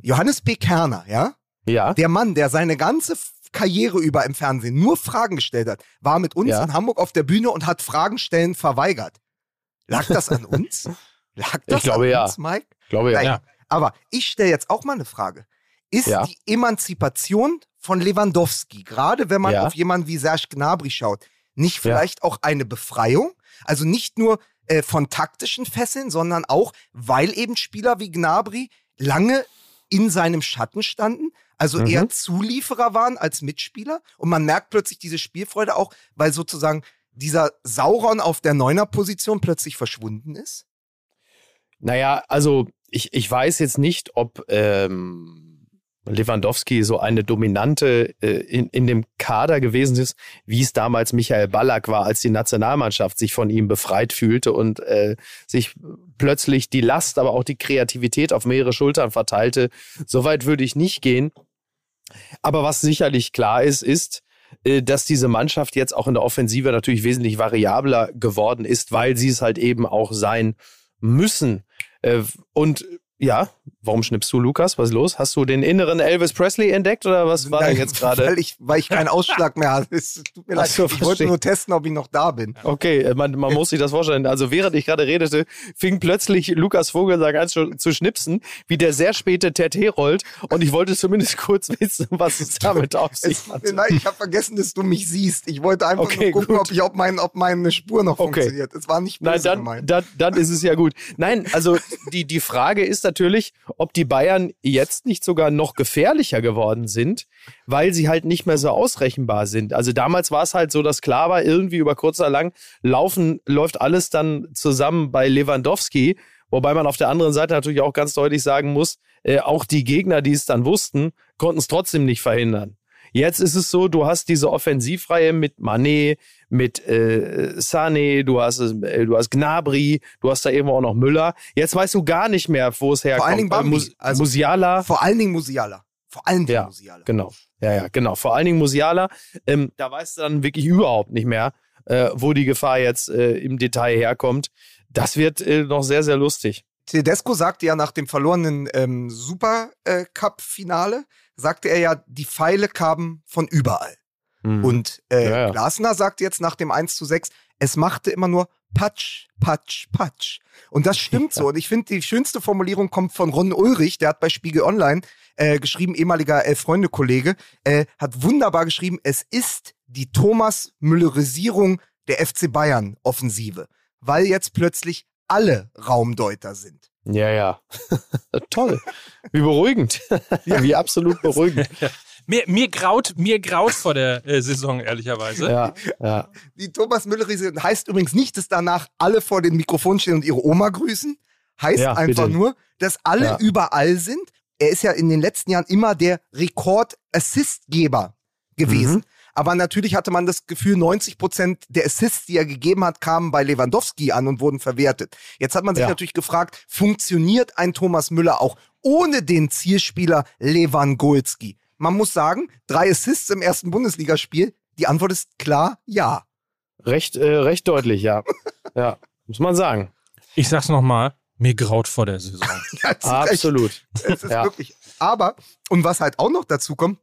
Johannes B. Kerner, ja? Ja. Der Mann, der seine ganze Karriere über im Fernsehen nur Fragen gestellt hat, war mit uns Ja. in Hamburg auf der Bühne und hat Fragen stellen verweigert. Lag das an uns? Lag das glaube, an ja. uns, Mike? Glaube ja. Ja. Aber ich stelle jetzt auch mal eine Frage. Ist Ja. die Emanzipation von Lewandowski, gerade wenn man Ja. auf jemanden wie Serge Gnabry schaut, nicht vielleicht auch eine Befreiung? Also nicht nur äh, von taktischen Fesseln, sondern auch, weil eben Spieler wie Gnabry lange in seinem Schatten standen, also Mhm. eher Zulieferer waren als Mitspieler. Und man merkt plötzlich diese Spielfreude auch, weil sozusagen dieser Sauron auf der Neuner-Position plötzlich verschwunden ist. Naja, also ich, ich weiß jetzt nicht, ob ähm, Lewandowski so eine dominante äh, in, in dem Kader gewesen ist, wie es damals Michael Ballack war, als die Nationalmannschaft sich von ihm befreit fühlte und äh, sich plötzlich die Last, aber auch die Kreativität auf mehrere Schultern verteilte. Soweit würde ich nicht gehen. Aber was sicherlich klar ist, ist, äh, dass diese Mannschaft jetzt auch in der Offensive natürlich wesentlich variabler geworden ist, weil sie es halt eben auch sein müssen. Äh, Und ja, warum schnippst du, Lukas? Was ist los? Hast du den inneren Elvis Presley entdeckt oder was war Nein, denn jetzt gerade? Weil ich, weil ich keinen Ausschlag mehr habe. Es tut mir leid. so, ich wollte nur testen, ob ich noch da bin. Okay, äh, man, man muss sich das vorstellen. Also während ich gerade redete, fing plötzlich Lukas Vogelsang an zu, zu schnipsen, wie der sehr späte TT rollt. Und ich wollte zumindest kurz wissen, was es damit auf sich Es, hat. nein, ich habe vergessen, dass du mich siehst. Ich wollte einfach Okay, nur gucken, gut. ob, ich, ob, mein, ob meine Spur noch Okay. funktioniert. Es war nicht böse Nein, dann, dann, dann ist es ja gut. Nein, also die, die Frage ist natürlich, ob die Bayern jetzt nicht sogar noch gefährlicher geworden sind, weil sie halt nicht mehr so ausrechenbar sind. Also damals war es halt so, dass klar war, irgendwie über kurz oder lang laufen, läuft alles dann zusammen bei Lewandowski. Wobei man auf der anderen Seite natürlich auch ganz deutlich sagen muss, äh, auch die Gegner, die es dann wussten, konnten es trotzdem nicht verhindern. Jetzt ist es so, du hast diese Offensivreihe mit Manet, mit äh, Sané, du hast, äh, du hast Gnabry, du hast da eben auch noch Müller. Jetzt weißt du gar nicht mehr, wo es herkommt. allen Dingen Bambi, Äh, Mus also- Musiala. Vor allen Dingen Musiala. Vor allen Dingen Ja, Musiala. Genau. Ja, ja, genau. Vor allen Dingen Musiala. Ähm, da weißt du dann wirklich überhaupt nicht mehr, äh, wo die Gefahr jetzt äh, im Detail herkommt. Das wird äh, noch sehr, sehr lustig. Tedesco sagte ja nach dem verlorenen ähm, Super-Cup-Finale, sagte er ja, die Pfeile kamen von überall. Hm. Und äh, Ja, ja. Glasner sagt jetzt nach dem 1 zu 6, es machte immer nur Patsch, Patsch, Patsch. Und das stimmt so. Und ich finde, die schönste Formulierung kommt von Ron Ulrich, der hat bei Spiegel Online äh, geschrieben, ehemaliger Elf-Freunde-Kollege, äh, hat wunderbar geschrieben, es ist die Thomas Müllerisierung der FC Bayern Offensive, weil jetzt plötzlich alle Raumdeuter sind. Ja, ja. Toll. Wie beruhigend. ja. Wie absolut beruhigend. Mir, mir, graut, mir graut vor der äh, Saison, ehrlicherweise. Ja, ja. Die Thomas Müller-Riese heißt übrigens nicht, dass danach alle vor den Mikrofonen stehen und ihre Oma grüßen. Heißt Ja, einfach bitte. nur, dass alle Ja. überall sind. Er ist ja in den letzten Jahren immer der Rekord-Assistgeber gewesen. Mhm. Aber natürlich hatte man das Gefühl, 90 Prozent der Assists, die er gegeben hat, kamen bei Lewandowski an und wurden verwertet. Jetzt hat man sich Ja. natürlich gefragt, funktioniert ein Thomas Müller auch ohne den Zielspieler Lewandowski? Man muss sagen, drei Assists im ersten Bundesligaspiel. Die Antwort ist klar, ja. Recht, äh, recht deutlich, ja. Ja, muss man sagen. Ich sag's nochmal, mir graut vor der Saison. Absolut. Es ist Ja. wirklich. Aber, und was halt auch noch dazu kommt,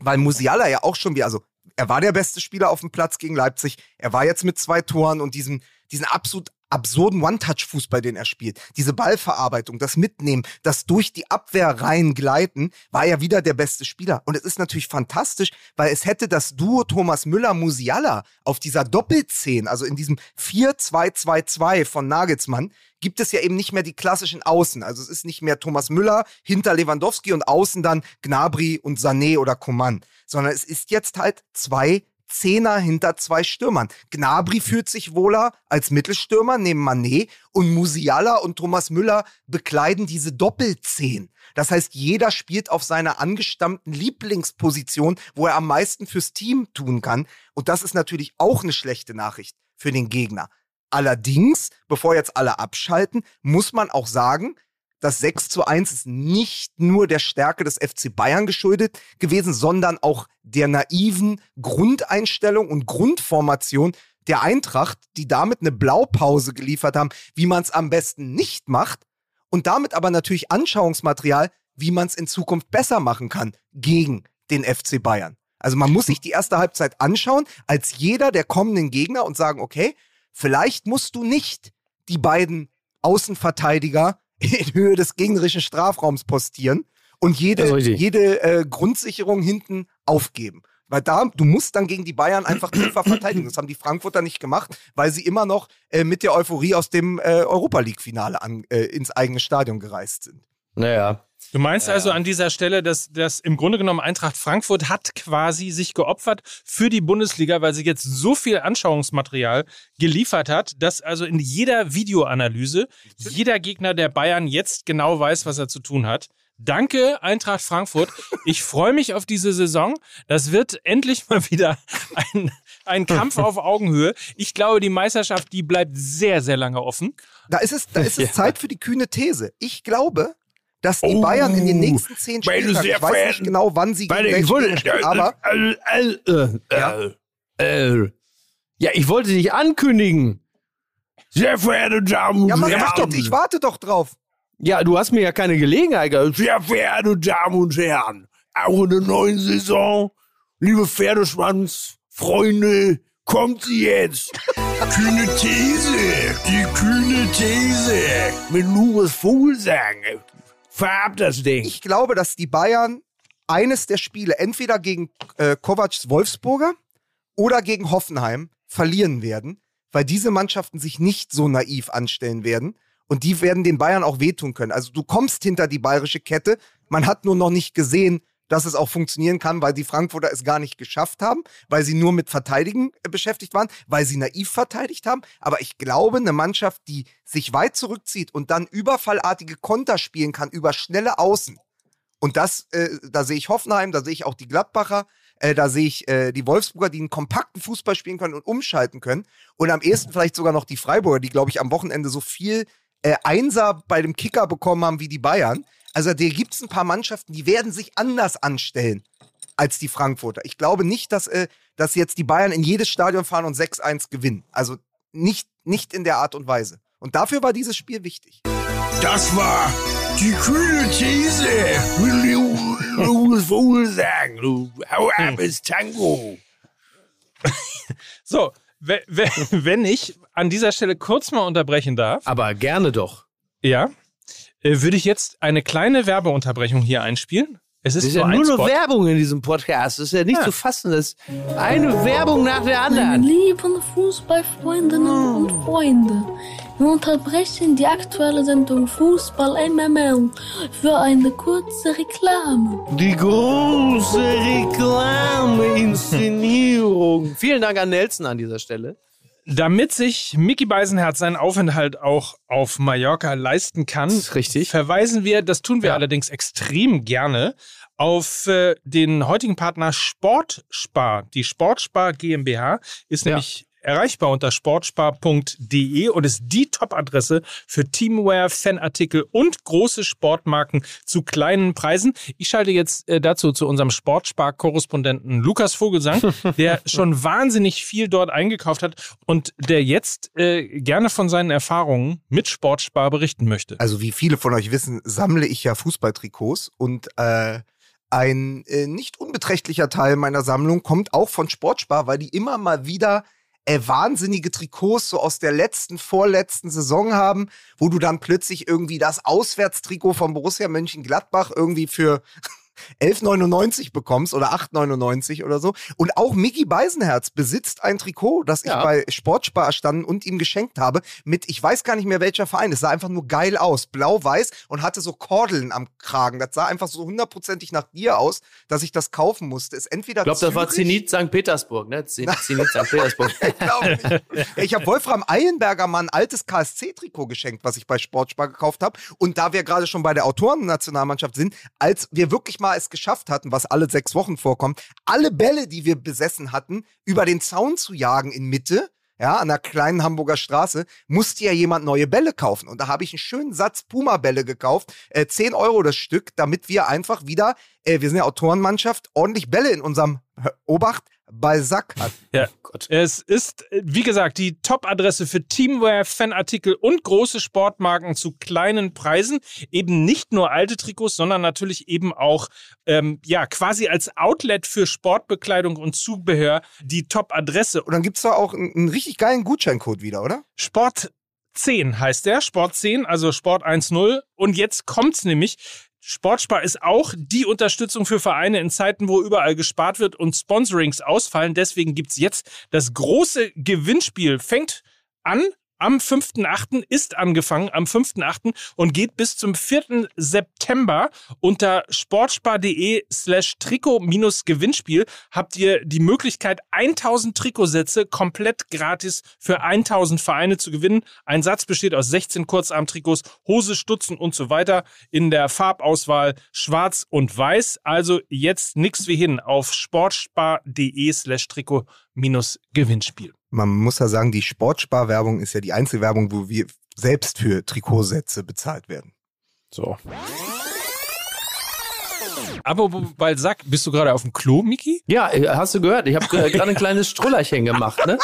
weil Musiala ja auch schon wie, also er war der beste Spieler auf dem Platz gegen Leipzig. Er war jetzt mit zwei Toren und diesen, diesen absolut absurden One-Touch-Fußball, den er spielt. Diese Ballverarbeitung, das Mitnehmen, das durch die Abwehr reingleiten, war er wieder der beste Spieler. Und es ist natürlich fantastisch, weil es hätte das Duo Thomas Müller-Musiala auf dieser Doppelzehn, also in diesem 4-2-2-2 von Nagelsmann, gibt es ja eben nicht mehr die klassischen Außen. Also es ist nicht mehr Thomas Müller hinter Lewandowski und außen dann Gnabry und Sané oder Coman, sondern es ist jetzt halt zwei Zehner hinter zwei Stürmern. Gnabry fühlt sich wohler als Mittelstürmer neben Manet und Musiala und Thomas Müller bekleiden diese Doppelzehn. Das heißt, jeder spielt auf seiner angestammten Lieblingsposition, wo er am meisten fürs Team tun kann. Und das ist natürlich auch eine schlechte Nachricht für den Gegner. Allerdings, bevor jetzt alle abschalten, muss man auch sagen, das 6 zu 1 ist nicht nur der Stärke des FC Bayern geschuldet gewesen, sondern auch der naiven Grundeinstellung und Grundformation der Eintracht, die damit eine Blaupause geliefert haben, wie man es am besten nicht macht und damit aber natürlich Anschauungsmaterial, wie man es in Zukunft besser machen kann gegen den FC Bayern. Also man muss sich die erste Halbzeit anschauen als jeder der kommenden Gegner und sagen, okay, vielleicht musst du nicht die beiden Außenverteidiger in Höhe des gegnerischen Strafraums postieren und jede, jede äh, Grundsicherung hinten aufgeben. Weil da, du musst dann gegen die Bayern einfach tiefer verteidigen. Das haben die Frankfurter nicht gemacht, weil sie immer noch äh, mit der Euphorie aus dem äh, Europa League-Finale äh, ins eigene Stadion gereist sind. Naja. Du meinst also an dieser Stelle, dass, dass im Grunde genommen Eintracht Frankfurt hat quasi sich geopfert für die Bundesliga, weil sie jetzt so viel Anschauungsmaterial geliefert hat, dass also in jeder Videoanalyse jeder Gegner der Bayern jetzt genau weiß, was er zu tun hat. Danke, Eintracht Frankfurt. Ich freue mich auf diese Saison. Das wird endlich mal wieder ein, ein Kampf auf Augenhöhe. Ich glaube, die Meisterschaft, die bleibt sehr, sehr lange offen. Da ist es, da ist es Ja. Zeit für die kühne These. Ich glaube, dass die Oh, Bayern in den nächsten zehn sehr ich weiß nicht genau, wann sie gegen ich wollte, spielen, aber äh, äh, äh, Ja? ich wollte dich ankündigen. Sehr verehrte Damen und ja, mach, Herren. doch, ich warte doch drauf. Ja, du hast mir ja keine Gelegenheit gegeben. Sehr verehrte Damen und Herren, auch in der neuen Saison, liebe Pferdeschwanz, Freunde, kommt sie jetzt. kühne These, die kühne These mit Louis Vogelsang. Verab das Ding. Ich glaube, dass die Bayern eines der Spiele entweder gegen äh, Kovacs Wolfsburger oder gegen Hoffenheim verlieren werden, weil diese Mannschaften sich nicht so naiv anstellen werden. Und die werden den Bayern auch wehtun können. Also du kommst hinter die bayerische Kette. Man hat nur noch nicht gesehen, dass es auch funktionieren kann, weil die Frankfurter es gar nicht geschafft haben, weil sie nur mit Verteidigen äh, beschäftigt waren, weil sie naiv verteidigt haben. Aber ich glaube, eine Mannschaft, die sich weit zurückzieht und dann überfallartige Konter spielen kann über schnelle Außen. Und das, äh, da sehe ich Hoffenheim, da sehe ich auch die Gladbacher, äh, da sehe ich äh, die Wolfsburger, die einen kompakten Fußball spielen können und umschalten können. Und am ehesten vielleicht sogar noch die Freiburger, die, glaube ich, am Wochenende so viel äh, Einser bei dem Kicker bekommen haben wie die Bayern. Also da gibt es ein paar Mannschaften, die werden sich anders anstellen als die Frankfurter. Ich glaube nicht, dass, äh, dass jetzt die Bayern in jedes Stadion fahren und 6-1 gewinnen. Also nicht, nicht in der Art und Weise. Und dafür war dieses Spiel wichtig. Das war die kühne These mit Lu- Louis Vogelsang. Du, Hau ab, ist Tango. So, wenn, ich an dieser Stelle kurz mal unterbrechen darf, Aber gerne doch. ja, würde ich jetzt eine kleine Werbeunterbrechung hier einspielen. Es ist, ist ja nur nur ein eine. Werbung in diesem Podcast. Das ist ja nicht zu fassen. Das ist eine Werbung nach der Meine anderen. lieben Fußballfreundinnen und Freunde, wir unterbrechen die aktuelle Sendung Fußball MML für eine kurze Reklame. Die große Reklame-Inszenierung. Vielen Dank an Nelson an dieser Stelle. Damit sich Mickey Beisenherz seinen Aufenthalt auch auf Mallorca leisten kann, richtig. verweisen wir, das tun wir Ja. allerdings extrem gerne, auf äh, den heutigen Partner Sportspar. Die Sportspar GmbH ist Ja. nämlich erreichbar unter sportspar.de und ist die Top-Adresse für Teamwear, Fanartikel und große Sportmarken zu kleinen Preisen. Ich schalte jetzt äh, dazu zu unserem Sportspar-Korrespondenten Lukas Vogelsang, der schon wahnsinnig viel dort eingekauft hat und der jetzt äh, gerne von seinen Erfahrungen mit Sportspar berichten möchte. Also wie viele von euch wissen, sammle ich ja Fußballtrikots und äh, ein äh, nicht unbeträchtlicher Teil meiner Sammlung kommt auch von Sportspar, weil die immer mal wieder äh, wahnsinnige Trikots so aus der letzten, vorletzten Saison haben, wo du dann plötzlich irgendwie das Auswärtstrikot von Borussia Mönchengladbach irgendwie für 11,99 bekommst oder 8,99 oder so. Und auch Mickey Beisenherz besitzt ein Trikot, das ich Ja. bei Sportspar erstanden und ihm geschenkt habe, mit, ich weiß gar nicht mehr welcher Verein. Es sah einfach nur geil aus. Blau-weiß und hatte so Kordeln am Kragen. Das sah einfach so hundertprozentig nach dir aus, dass ich das kaufen musste. Ist entweder Ich glaube, das war Zenit St. Petersburg, ne? Zen- Zenit St. Petersburg. Ich glaube nicht. Ich habe Wolfram Eilenberger mal ein altes KSC-Trikot geschenkt, was ich bei Sportspar gekauft habe. Und da wir gerade schon bei der Autorennationalmannschaft sind, als wir wirklich mal es geschafft hatten, was alle sechs Wochen vorkommt, alle Bälle, die wir besessen hatten, über den Zaun zu jagen in Mitte, ja, an der kleinen Hamburger Straße, musste ja jemand neue Bälle kaufen. Und da habe ich einen schönen Satz Puma-Bälle gekauft, äh, 10 Euro das Stück, damit wir einfach wieder, äh, wir sind ja Autorenmannschaft, ordentlich Bälle in unserem Obacht bei Sack hatten. Ja, Es ist, äh, wie gesagt, die Top-Adresse für Teamwear, Fanartikel und große Sportmarken zu kleinen Preisen. Eben nicht nur alte Trikots, sondern natürlich eben auch, ähm, ja, quasi als Outlet für Sportbekleidung und Zubehör die Top-Adresse. Und dann gibt's da auch einen, einen richtig geilen Gutscheincode wieder, oder? Sport 10 heißt der, Sport 10, also Sport 1.0. Und jetzt kommt's nämlich. Sportspar ist auch die Unterstützung für Vereine in Zeiten, wo überall gespart wird und Sponsorings ausfallen. Deswegen gibt's jetzt das große Gewinnspiel. Fängt an am 5.8., ist angefangen am 5.8. und geht bis zum 4. September. Unter sportspar.de slash Trikot-Gewinnspiel habt ihr die Möglichkeit, 1000 Trikotsätze komplett gratis für 1000 Vereine zu gewinnen. Ein Satz besteht aus 16 Kurzarmtrikots, Hose, Stutzen und so weiter in der Farbauswahl schwarz und weiß. Also jetzt nix wie hin auf sportspar.de slash Trikot-Gewinnspiel. Man muss ja sagen, die Sportsparwerbung ist ja die einzige Werbung, wo wir selbst für Trikotsätze bezahlt werden. So. Aber weil sag, bist du gerade auf dem Klo, Miki? Ja, äh, hast du gehört? Ich habe gerade ein kleines Strullerchen gemacht, ne?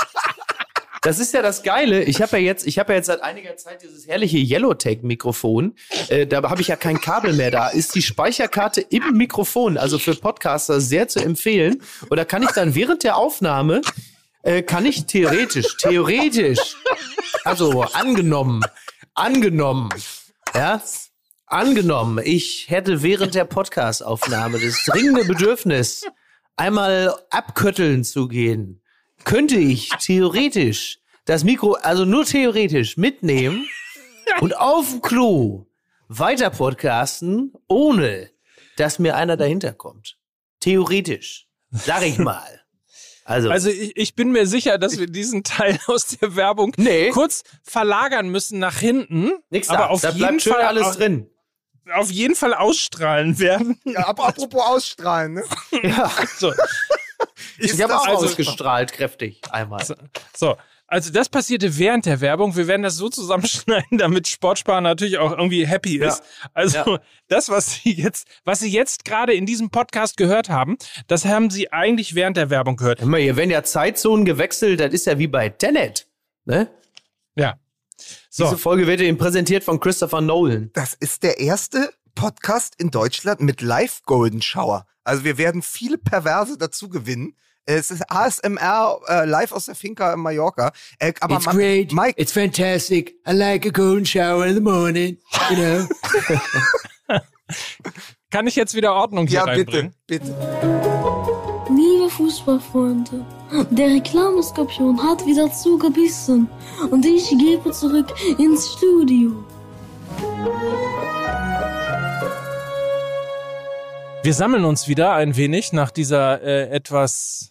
Das ist ja das Geile. Ich habe ja jetzt, ich habe ja jetzt seit einiger Zeit dieses herrliche Yellowtech-Mikrofon. Äh, da habe ich ja kein Kabel mehr. Da ist die Speicherkarte im Mikrofon, also für Podcaster sehr zu empfehlen. Und da kann ich dann während der Aufnahme äh, kann ich theoretisch, theoretisch, also angenommen, angenommen, ja, angenommen, ich hätte während der Podcastaufnahme das dringende Bedürfnis, einmal abkötteln zu gehen, könnte ich theoretisch das Mikro, also nur theoretisch mitnehmen und auf dem Klo weiter podcasten, ohne dass mir einer dahinter kommt. Theoretisch, sag ich mal. Also, Also ich, ich bin mir sicher, dass wir diesen Teil aus der Werbung Nee. kurz verlagern müssen nach hinten. nix aber da. auf da jeden Fall alles auf, drin. auf jeden Fall ausstrahlen werden. Ja, aber apropos ausstrahlen, ne? Ja, So, ich habe auch also- ausgestrahlt, kräftig, einmal. so. Also das passierte während der Werbung. Wir werden das so zusammenschneiden, damit Sportspar natürlich auch irgendwie happy ist. Also das, was Sie jetzt, was Sie jetzt gerade in diesem Podcast gehört haben, das haben Sie eigentlich während der Werbung gehört. Hör mal, hier werden ja Zeitzonen gewechselt, das ist ja wie bei Tenet. Ne? Ja. So. Diese Folge wird Ihnen präsentiert von Christopher Nolan. Das ist der erste Podcast in Deutschland mit Live Golden Shower. Also wir werden viele Perverse dazu gewinnen, Es ist ASMR äh, live aus der Finca in Mallorca. Äh, aber It's man, great. Mike, It's fantastic. I like a golden shower in the morning. You know. Kann ich jetzt wieder Ordnung hier ja reinbringen? bitte, bitte. Liebe Fußballfreunde, der Reklameskorpion hat wieder zugebissen und ich gebe zurück ins Studio. Wir sammeln uns wieder ein wenig nach dieser äh, etwas,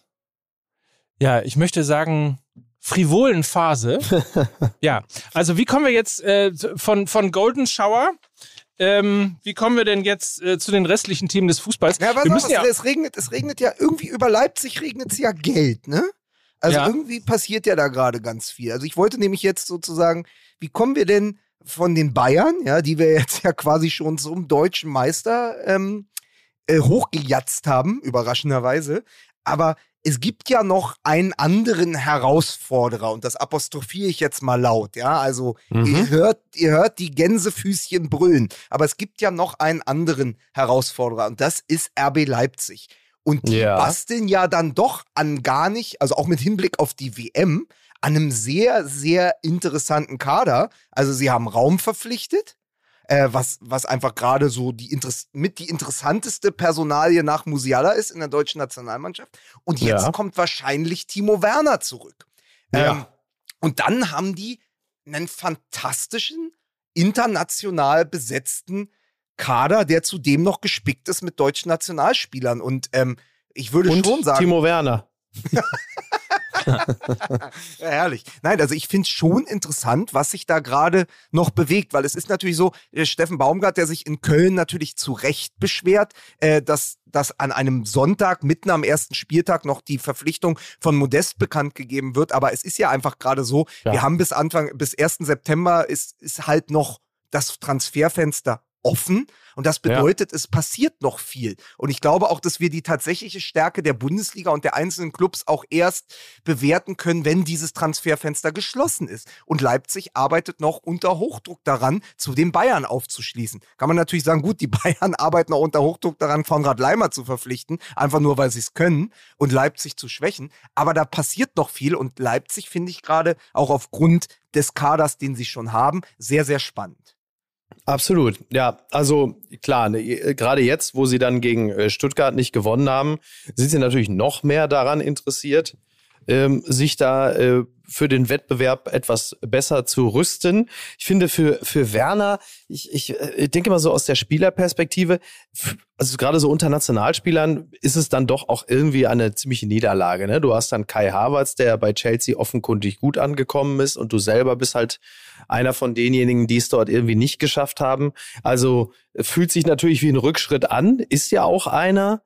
ja, ich möchte sagen, frivolen Phase. ja, also wie kommen wir jetzt äh, von, von Golden Shower? Ähm, wie kommen wir denn jetzt äh, zu den restlichen Themen des Fußballs? Ja, wir müssen ja, es regnet, es regnet ja irgendwie über Leipzig regnet es ja Geld, ne? Also Ja. irgendwie passiert ja da gerade ganz viel. Also ich wollte nämlich jetzt sozusagen, wie kommen wir denn von den Bayern, ja, die wir jetzt ja quasi schon zum deutschen Meister ähm, äh, hochgejatzt haben, überraschenderweise. Aber es gibt ja noch einen anderen Herausforderer und das apostrophiere ich jetzt mal laut, ja. Also ihr hört, ihr hört die Gänsefüßchen brüllen, aber es gibt ja noch einen anderen Herausforderer und das ist RB Leipzig. Und die Ja. basteln ja dann doch an gar nicht, also auch mit Hinblick auf die WM, an einem sehr, sehr interessanten Kader. Also sie haben Raum verpflichtet, äh, was, was einfach gerade so die Interess mit die interessanteste Personalie nach Musiala ist in der deutschen Nationalmannschaft. Und jetzt Ja. kommt wahrscheinlich Timo Werner zurück. Ja. Ähm, und dann haben die einen fantastischen, international besetzten Kader, der zudem noch gespickt ist mit deutschen Nationalspielern. Und ähm, ich würde Und schon sagen, Timo Werner. ja, herrlich. Nein, also ich finde es schon interessant, was sich da gerade noch bewegt, weil es ist natürlich so, der Steffen Baumgart, der sich in Köln natürlich zu Recht beschwert, äh, dass, dass an einem Sonntag mitten am ersten Spieltag noch die Verpflichtung von Modest bekannt gegeben wird. Aber es ist ja einfach gerade so, Ja. wir haben bis Anfang, bis 1. September ist, ist halt noch das Transferfenster offen und das Ja. bedeutet, es passiert noch viel. Und ich glaube auch, dass wir die tatsächliche Stärke der Bundesliga und der einzelnen Clubs auch erst bewerten können, wenn dieses Transferfenster geschlossen ist. Und Leipzig arbeitet noch unter Hochdruck daran, zu den Bayern aufzuschließen. Kann man natürlich sagen, gut, die Bayern arbeiten auch unter Hochdruck daran, Konrad Leimer zu verpflichten, einfach nur, weil sie es können und Leipzig zu schwächen. Aber da passiert noch viel und Leipzig finde ich gerade auch aufgrund des Kaders, den sie schon haben, sehr, sehr spannend. Absolut, ja. Also klar, ne, gerade jetzt, wo sie dann gegen äh, Stuttgart nicht gewonnen haben, sind sie natürlich noch mehr daran interessiert, ähm, sich da äh, für den Wettbewerb etwas besser zu rüsten. Ich finde für, für Werner, ich, ich äh, denke mal so aus der Spielerperspektive, also gerade so unter Nationalspielern ist es dann doch auch irgendwie eine ziemliche Niederlage. Ne? Du hast dann Kai Havertz, der bei Chelsea offenkundig gut angekommen ist und du selber bist halt einer von denjenigen, die es dort irgendwie nicht geschafft haben. Also äh, fühlt sich natürlich wie ein Rückschritt an, ist ja auch einer.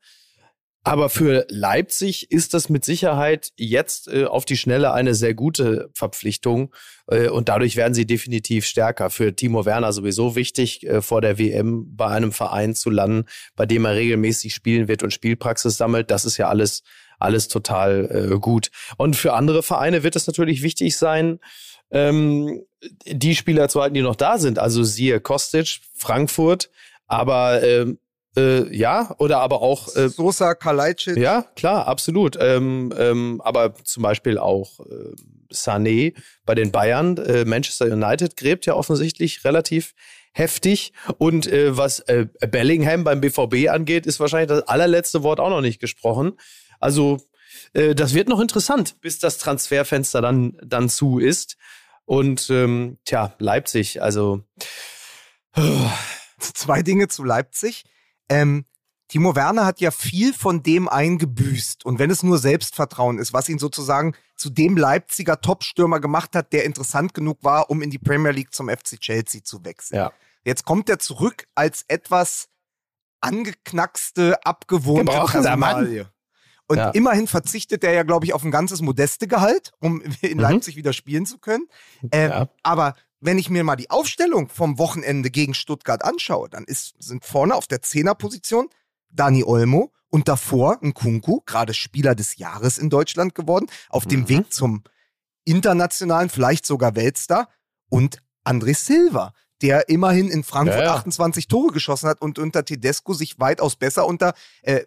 Aber für Leipzig ist das mit Sicherheit jetzt äh, auf die Schnelle eine sehr gute Verpflichtung äh, und dadurch werden sie definitiv stärker. Für Timo Werner sowieso wichtig, äh, vor der WM bei einem Verein zu landen, bei dem er regelmäßig spielen wird und Spielpraxis sammelt. Das ist ja alles alles total äh, gut. Und für andere Vereine wird es natürlich wichtig sein, ähm, die Spieler zu halten, die noch da sind. Also siehe Kostic, Frankfurt, aber ähm, äh, ja, oder aber auch äh, Sosa, Kalajdzic, ja, klar, absolut. Ähm, ähm, aber zum Beispiel auch äh, Sané bei den Bayern, äh, Manchester United gräbt ja offensichtlich relativ heftig. Und äh, was äh, Bellingham beim BVB angeht, ist wahrscheinlich das allerletzte Wort auch noch nicht gesprochen. Also äh, das wird noch interessant, bis das Transferfenster dann, dann zu ist. Und ähm, tja, Leipzig, also zwei Dinge zu Leipzig. Ähm, Timo Werner hat ja viel von dem eingebüßt. Und wenn es nur Selbstvertrauen ist, was ihn sozusagen zu dem Leipziger Topstürmer gemacht hat, der interessant genug war, um in die Premier League zum FC Chelsea zu wechseln. Ja. Jetzt kommt er zurück als etwas angeknackste, abgewohnte. Personalie. Und Ja. immerhin verzichtet er ja, glaube ich, auf ein ganzes modeste Gehalt, um in Mhm. Leipzig wieder spielen zu können. Ähm, Ja. Aber wenn ich mir mal die Aufstellung vom Wochenende gegen Stuttgart anschaue, dann ist, sind vorne auf der Zehnerposition Dani Olmo und davor ein Kunku, gerade Spieler des Jahres in Deutschland geworden, auf dem Mhm. Weg zum internationalen, vielleicht sogar Weltstar und André Silva, der immerhin in Frankfurt Ja, ja. 28 Tore geschossen hat und unter Tedesco sich weitaus besser unter äh,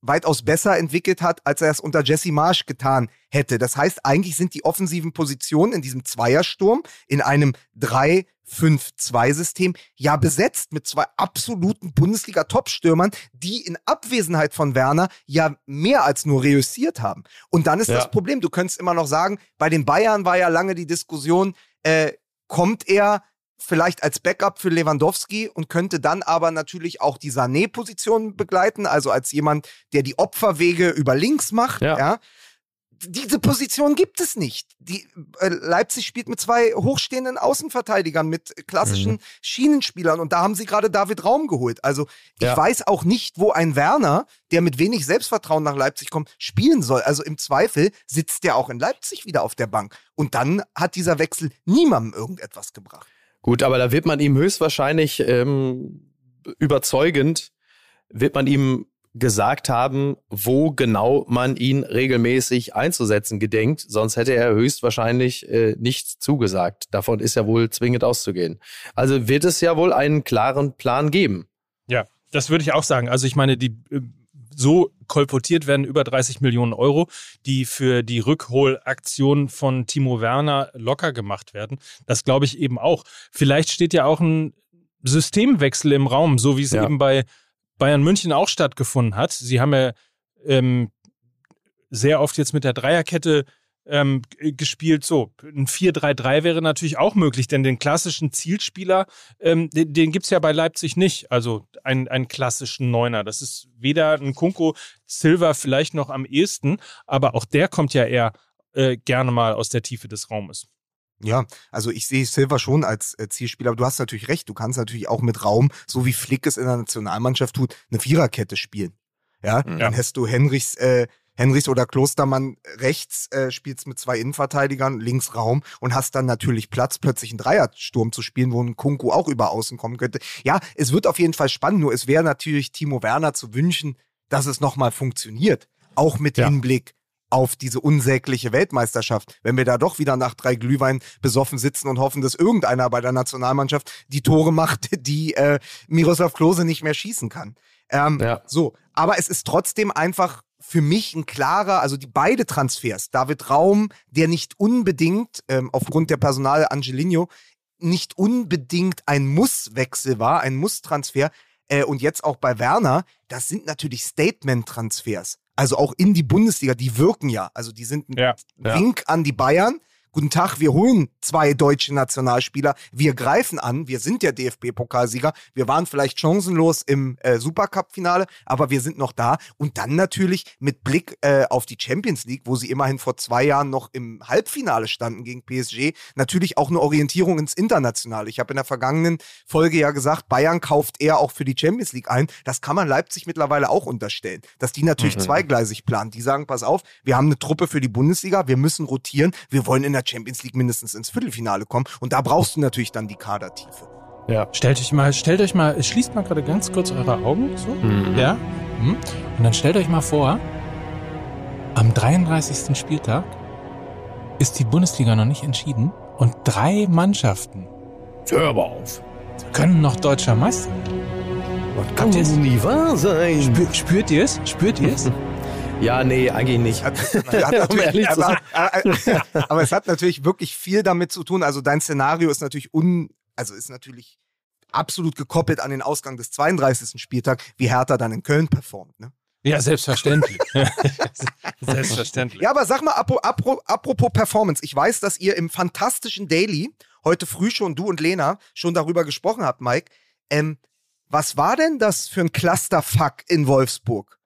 weitaus besser entwickelt hat, als er es unter Jesse Marsch getan hätte. Das heißt, eigentlich sind die offensiven Positionen in diesem Zweiersturm in einem 3-5-2-System ja besetzt mit zwei absoluten Bundesliga-Top-Stürmern, die in Abwesenheit von Werner ja mehr als nur reüssiert haben. Und dann ist Ja. das Problem, du könntest immer noch sagen, bei den Bayern war ja lange die Diskussion, äh, kommt er vielleicht als Backup für Lewandowski und könnte dann aber natürlich auch die Sané-Position begleiten, also als jemand, der die Opferwege über links macht. Ja. Ja. Diese Position gibt es nicht. Die, äh, Leipzig spielt mit zwei hochstehenden Außenverteidigern, mit klassischen Mhm. Schienenspielern und da haben sie gerade David Raum geholt. Also ich Ja. weiß auch nicht, wo ein Werner, der mit wenig Selbstvertrauen nach Leipzig kommt, spielen soll. Also im Zweifel sitzt der auch in Leipzig wieder auf der Bank. Und dann hat dieser Wechsel niemandem irgendetwas gebracht. Gut, aber da wird man ihm höchstwahrscheinlich ähm, überzeugend, wird man ihm gesagt haben, wo genau man ihn regelmäßig einzusetzen gedenkt. Sonst hätte er höchstwahrscheinlich äh, nicht zugesagt. Davon ist ja wohl zwingend auszugehen. Also wird es ja wohl einen klaren Plan geben. Ja, das würde ich auch sagen. Also ich meine, die äh, so kolportiert werden über 30 Millionen Euro, die für die Rückholaktion von Timo Werner locker gemacht werden. Das glaube ich eben auch. Vielleicht steht ja auch ein Systemwechsel im Raum, so wie es Ja. eben bei Bayern München auch stattgefunden hat. Sie haben ja ähm, sehr oft jetzt mit der Dreierkette ähm, gespielt. So, ein 4-3-3 wäre natürlich auch möglich, denn den klassischen Zielspieler, ähm, den, den gibt es ja bei Leipzig nicht. Also einen, einen klassischen Neuner. Das ist weder ein Kunko, Silva vielleicht noch am ehesten, aber auch der kommt ja eher äh, gerne mal aus der Tiefe des Raumes. Ja, also ich sehe Silva schon als äh, Zielspieler, aber du hast natürlich recht, du kannst natürlich auch mit Raum, so wie Flick es in der Nationalmannschaft tut, eine Viererkette spielen. Ja, dann hast du Henrichs, äh, Henrichs oder Klostermann rechts, äh, spielst mit zwei Innenverteidigern, links Raum und hast dann natürlich Platz, plötzlich einen Dreiersturm zu spielen, wo ein Kunku auch über außen kommen könnte. Ja, es wird auf jeden Fall spannend, nur es wäre natürlich Timo Werner zu wünschen, dass es nochmal funktioniert. Auch mit Ja. Hinblick auf diese unsägliche Weltmeisterschaft. Wenn wir da doch wieder nach drei Glühwein besoffen sitzen und hoffen, dass irgendeiner bei der Nationalmannschaft die Tore macht, die äh, Miroslav Klose nicht mehr schießen kann. Ähm, Ja. So, aber es ist trotzdem einfach für mich ein klarer, also die beide Transfers, David Raum, der nicht unbedingt ähm, aufgrund der Personale Angelino nicht unbedingt ein Musswechsel war, ein Musstransfer, äh, und jetzt auch bei Werner, das sind natürlich Statement-Transfers. Also auch in die Bundesliga, die wirken ja. Also die sind ein Ja. Ja. Wink an die Bayern. Guten Tag, wir holen zwei deutsche Nationalspieler. Wir greifen an. Wir sind der DFB-Pokalsieger. Wir waren vielleicht chancenlos im äh, Supercup-Finale, aber wir sind noch da. Und dann natürlich mit Blick äh, auf die Champions League, wo sie immerhin vor zwei Jahren noch im Halbfinale standen gegen PSG, natürlich auch eine Orientierung ins Internationale. Ich habe in der vergangenen Folge ja gesagt, Bayern kauft eher auch für die Champions League ein. Das kann man Leipzig mittlerweile auch unterstellen, dass die natürlich Mhm. zweigleisig planen. Die sagen, pass auf, wir haben eine Truppe für die Bundesliga, wir müssen rotieren, wir wollen in der Champions League mindestens ins Viertelfinale kommen und da brauchst du natürlich dann die Kadertiefe. Ja. Stellt euch mal, stellt euch mal, schließt mal gerade ganz kurz eure Augen, so. Mhm. Ja. Mhm. Und dann stellt euch mal vor, am 33. Spieltag ist die Bundesliga noch nicht entschieden und drei Mannschaften Hör aber auf. können noch deutscher Meister. Kann Habt ihr es? nie wahr sein. Spür, spürt ihr es? Spürt ihr es? Ja, nee, eigentlich nicht. Hat, hat Um natürlich, ehrlich zu aber, aber es hat natürlich wirklich viel damit zu tun. Also dein Szenario ist natürlich un, also ist natürlich absolut gekoppelt an den Ausgang des 32. Spieltags, wie Hertha dann in Köln performt. Ne? Ja, selbstverständlich. selbstverständlich. Ja, aber sag mal, apro, apro, apropos Performance, ich weiß, dass ihr im fantastischen Daily heute früh schon, du und Lena, schon darüber gesprochen habt, Mike. Ähm, was war denn das für ein Clusterfuck in Wolfsburg?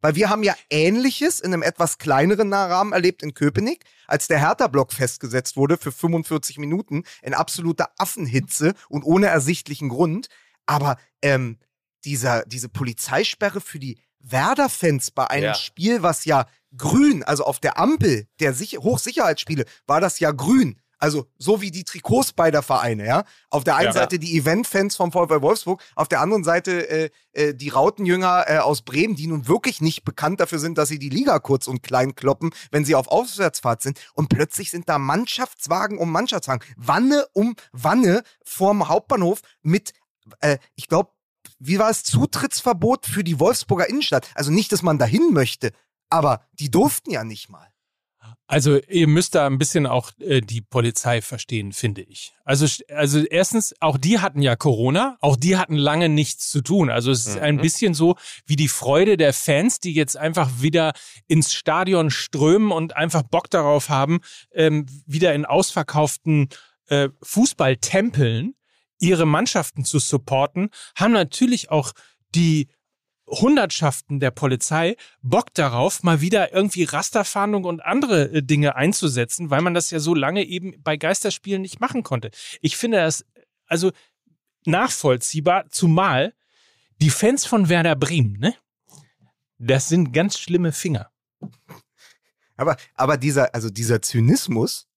Weil wir haben ja Ähnliches in einem etwas kleineren Rahmen erlebt in Köpenick, als der Hertha-Block festgesetzt wurde für 45 Minuten in absoluter Affenhitze und ohne ersichtlichen Grund. Aber ähm, dieser, diese Polizeisperre für die Werder-Fans bei einem Ja. Spiel, was ja grün, also auf der Ampel der Sich Hochsicherheitsspiele, war das ja grün. Also so wie die Trikots beider Vereine, ja. Auf der einen Ja. Seite die Event-Fans vom VfL Wolfsburg, auf der anderen Seite äh, äh, die Rautenjünger äh, aus Bremen, die nun wirklich nicht bekannt dafür sind, dass sie die Liga kurz und klein kloppen, wenn sie auf Auswärtsfahrt sind. Und plötzlich sind da Mannschaftswagen um Mannschaftswagen, Wanne um Wanne vorm Hauptbahnhof mit, äh, ich glaube, wie war es, Zutrittsverbot für die Wolfsburger Innenstadt. Also nicht, dass man dahin möchte, aber die durften ja nicht mal. Also ihr müsst da ein bisschen auch äh, die Polizei verstehen, finde ich. Also, also erstens, auch die hatten ja Corona, auch die hatten lange nichts zu tun. Also es ist mhm. ein bisschen so wie die Freude der Fans, die jetzt einfach wieder ins Stadion strömen und einfach Bock darauf haben, ähm, wieder in ausverkauften äh, Fußballtempeln ihre Mannschaften zu supporten, haben natürlich auch die Hundertschaften der Polizei Bock darauf, mal wieder irgendwie Rasterfahndung und andere äh, Dinge einzusetzen, weil man das ja so lange eben bei Geisterspielen nicht machen konnte. Ich finde das also nachvollziehbar, zumal die Fans von Werder Bremen, ne? Das sind ganz schlimme Finger. Aber, aber dieser, also dieser Zynismus,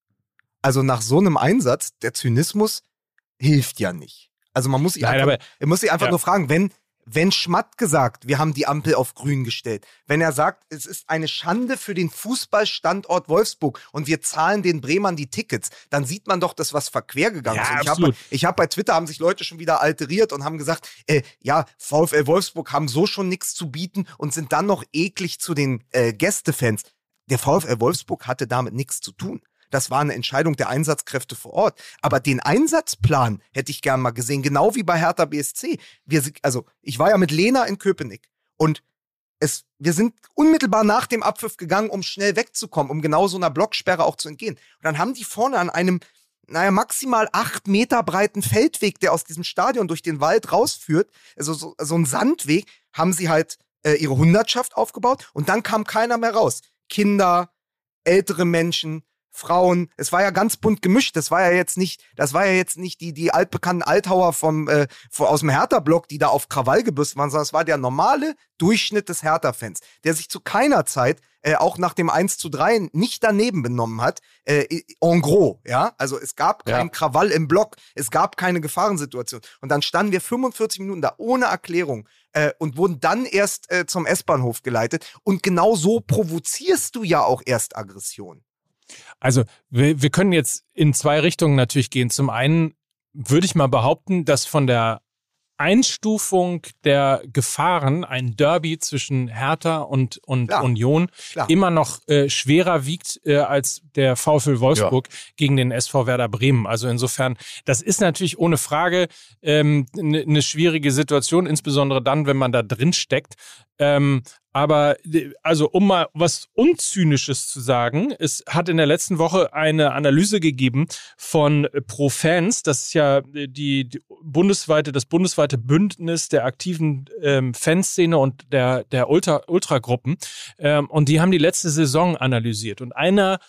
also nach so einem Einsatz, der Zynismus hilft ja nicht. Also man muss sich Nein, einfach, aber, muss sich einfach ja. nur fragen, wenn, wenn Schmatt gesagt, wir haben die Ampel auf grün gestellt, wenn er sagt, es ist eine Schande für den Fußballstandort Wolfsburg und wir zahlen den Bremern die Tickets, dann sieht man doch, dass was verquer gegangen ja, ist. Ich habe hab bei Twitter haben sich Leute schon wieder alteriert und haben gesagt, äh, ja, VfL Wolfsburg haben so schon nichts zu bieten und sind dann noch eklig zu den äh, Gästefans. Der VfL Wolfsburg hatte damit nichts zu tun. Das war eine Entscheidung der Einsatzkräfte vor Ort. Aber den Einsatzplan hätte ich gern mal gesehen, genau wie bei Hertha BSC. Wir, also, ich war ja mit Lena in Köpenick und es, wir sind unmittelbar nach dem Abpfiff gegangen, um schnell wegzukommen, um genau so einer Blocksperre auch zu entgehen. Und dann haben die vorne an einem, naja, maximal acht Meter breiten Feldweg, der aus diesem Stadion durch den Wald rausführt, also so, so ein Sandweg, haben sie halt äh, ihre Hundertschaft aufgebaut und dann kam keiner mehr raus. Kinder, ältere Menschen, Frauen. Es war ja ganz bunt gemischt. Das war ja jetzt nicht, das war ja jetzt nicht die, die altbekannten Althauer vom, äh, aus dem Hertha-Block, die da auf Krawall gebüßt waren, sondern es war der normale Durchschnitt des Hertha-Fans, der sich zu keiner Zeit äh, auch nach dem 1 zu 3 nicht daneben benommen hat, äh, en gros, ja. Also es gab keinen ja. Krawall im Block, es gab keine Gefahrensituation. Und dann standen wir 45 Minuten da ohne Erklärung äh, und wurden dann erst äh, zum S-Bahnhof geleitet. Und genau so provozierst du ja auch erst Aggression. Also wir, wir können jetzt in zwei Richtungen natürlich gehen. Zum einen würde ich mal behaupten, dass von der Einstufung der Gefahren ein Derby zwischen Hertha und, und Klar. Union Klar. immer noch äh, schwerer wiegt äh, als der VfL Wolfsburg ja. gegen den SV Werder Bremen. Also insofern, das ist natürlich ohne Frage eine ähm, ne, ne schwierige Situation, insbesondere dann, wenn man da drin steckt. Ähm, aber also um mal was Unzynisches zu sagen, es hat in der letzten Woche eine Analyse gegeben von ProFans, das ist ja die, die bundesweite, das bundesweite Bündnis der aktiven ähm, Fanszene und der, der Ultra, Ultragruppen. Ähm, und die haben die letzte Saison analysiert. Und einer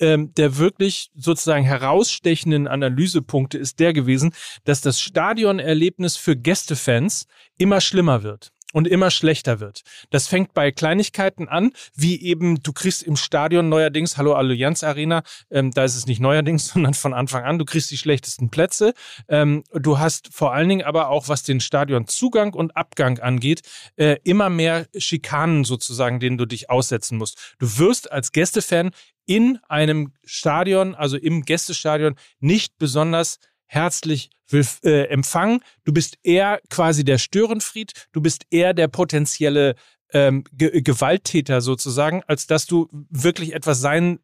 ähm, der wirklich sozusagen herausstechenden Analysepunkte ist der gewesen, dass das Stadionerlebnis für Gästefans immer schlimmer wird und immer schlechter wird. Das fängt bei Kleinigkeiten an, wie eben du kriegst im Stadion neuerdings, hallo Allianz Arena, ähm, da ist es nicht neuerdings, sondern von Anfang an, du kriegst die schlechtesten Plätze. Ähm, du hast vor allen Dingen aber auch, was den Stadionzugang und Abgang angeht, äh, immer mehr Schikanen sozusagen, denen du dich aussetzen musst. Du wirst als Gästefan in einem Stadion, also im Gästestadion, nicht besonders herzlich will, äh, empfangen. Du bist eher quasi der Störenfried, du bist eher der potenzielle ähm, Ge Gewalttäter sozusagen, als dass du wirklich etwas sein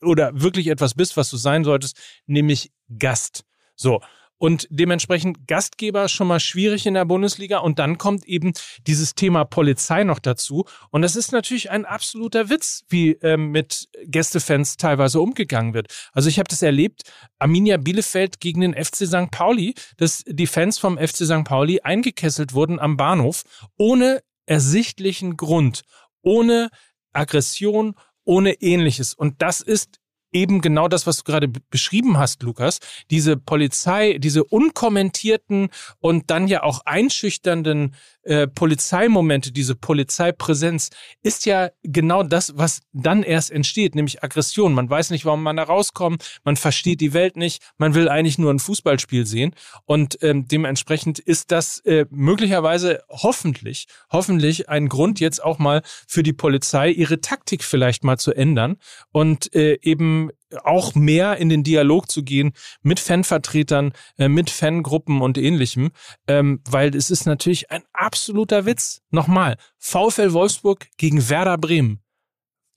oder wirklich etwas bist, was du sein solltest, nämlich Gast. So. Und dementsprechend Gastgeber schon mal schwierig in der Bundesliga. Und dann kommt eben dieses Thema Polizei noch dazu. Und das ist natürlich ein absoluter Witz, wie ähm, mit Gästefans teilweise umgegangen wird. Also ich habe das erlebt, Arminia Bielefeld gegen den FC St. Pauli, dass die Fans vom FC St. Pauli eingekesselt wurden am Bahnhof, ohne ersichtlichen Grund, ohne Aggression, ohne ähnliches. Und das ist eben genau das, was du gerade beschrieben hast, Lukas. Diese Polizei, diese unkommentierten und dann ja auch einschüchternden äh, Polizeimomente, diese Polizeipräsenz, ist ja genau das, was dann erst entsteht, nämlich Aggression. Man weiß nicht, warum man da rauskommt, man versteht die Welt nicht, man will eigentlich nur ein Fußballspiel sehen. Und ähm, dementsprechend ist das äh, möglicherweise hoffentlich, hoffentlich ein Grund jetzt auch mal für die Polizei, ihre Taktik vielleicht mal zu ändern und äh, eben auch mehr in den Dialog zu gehen mit Fanvertretern, äh, mit Fangruppen und ähnlichem, ähm, weil es ist natürlich ein absoluter Witz. Nochmal, VfL Wolfsburg gegen Werder Bremen.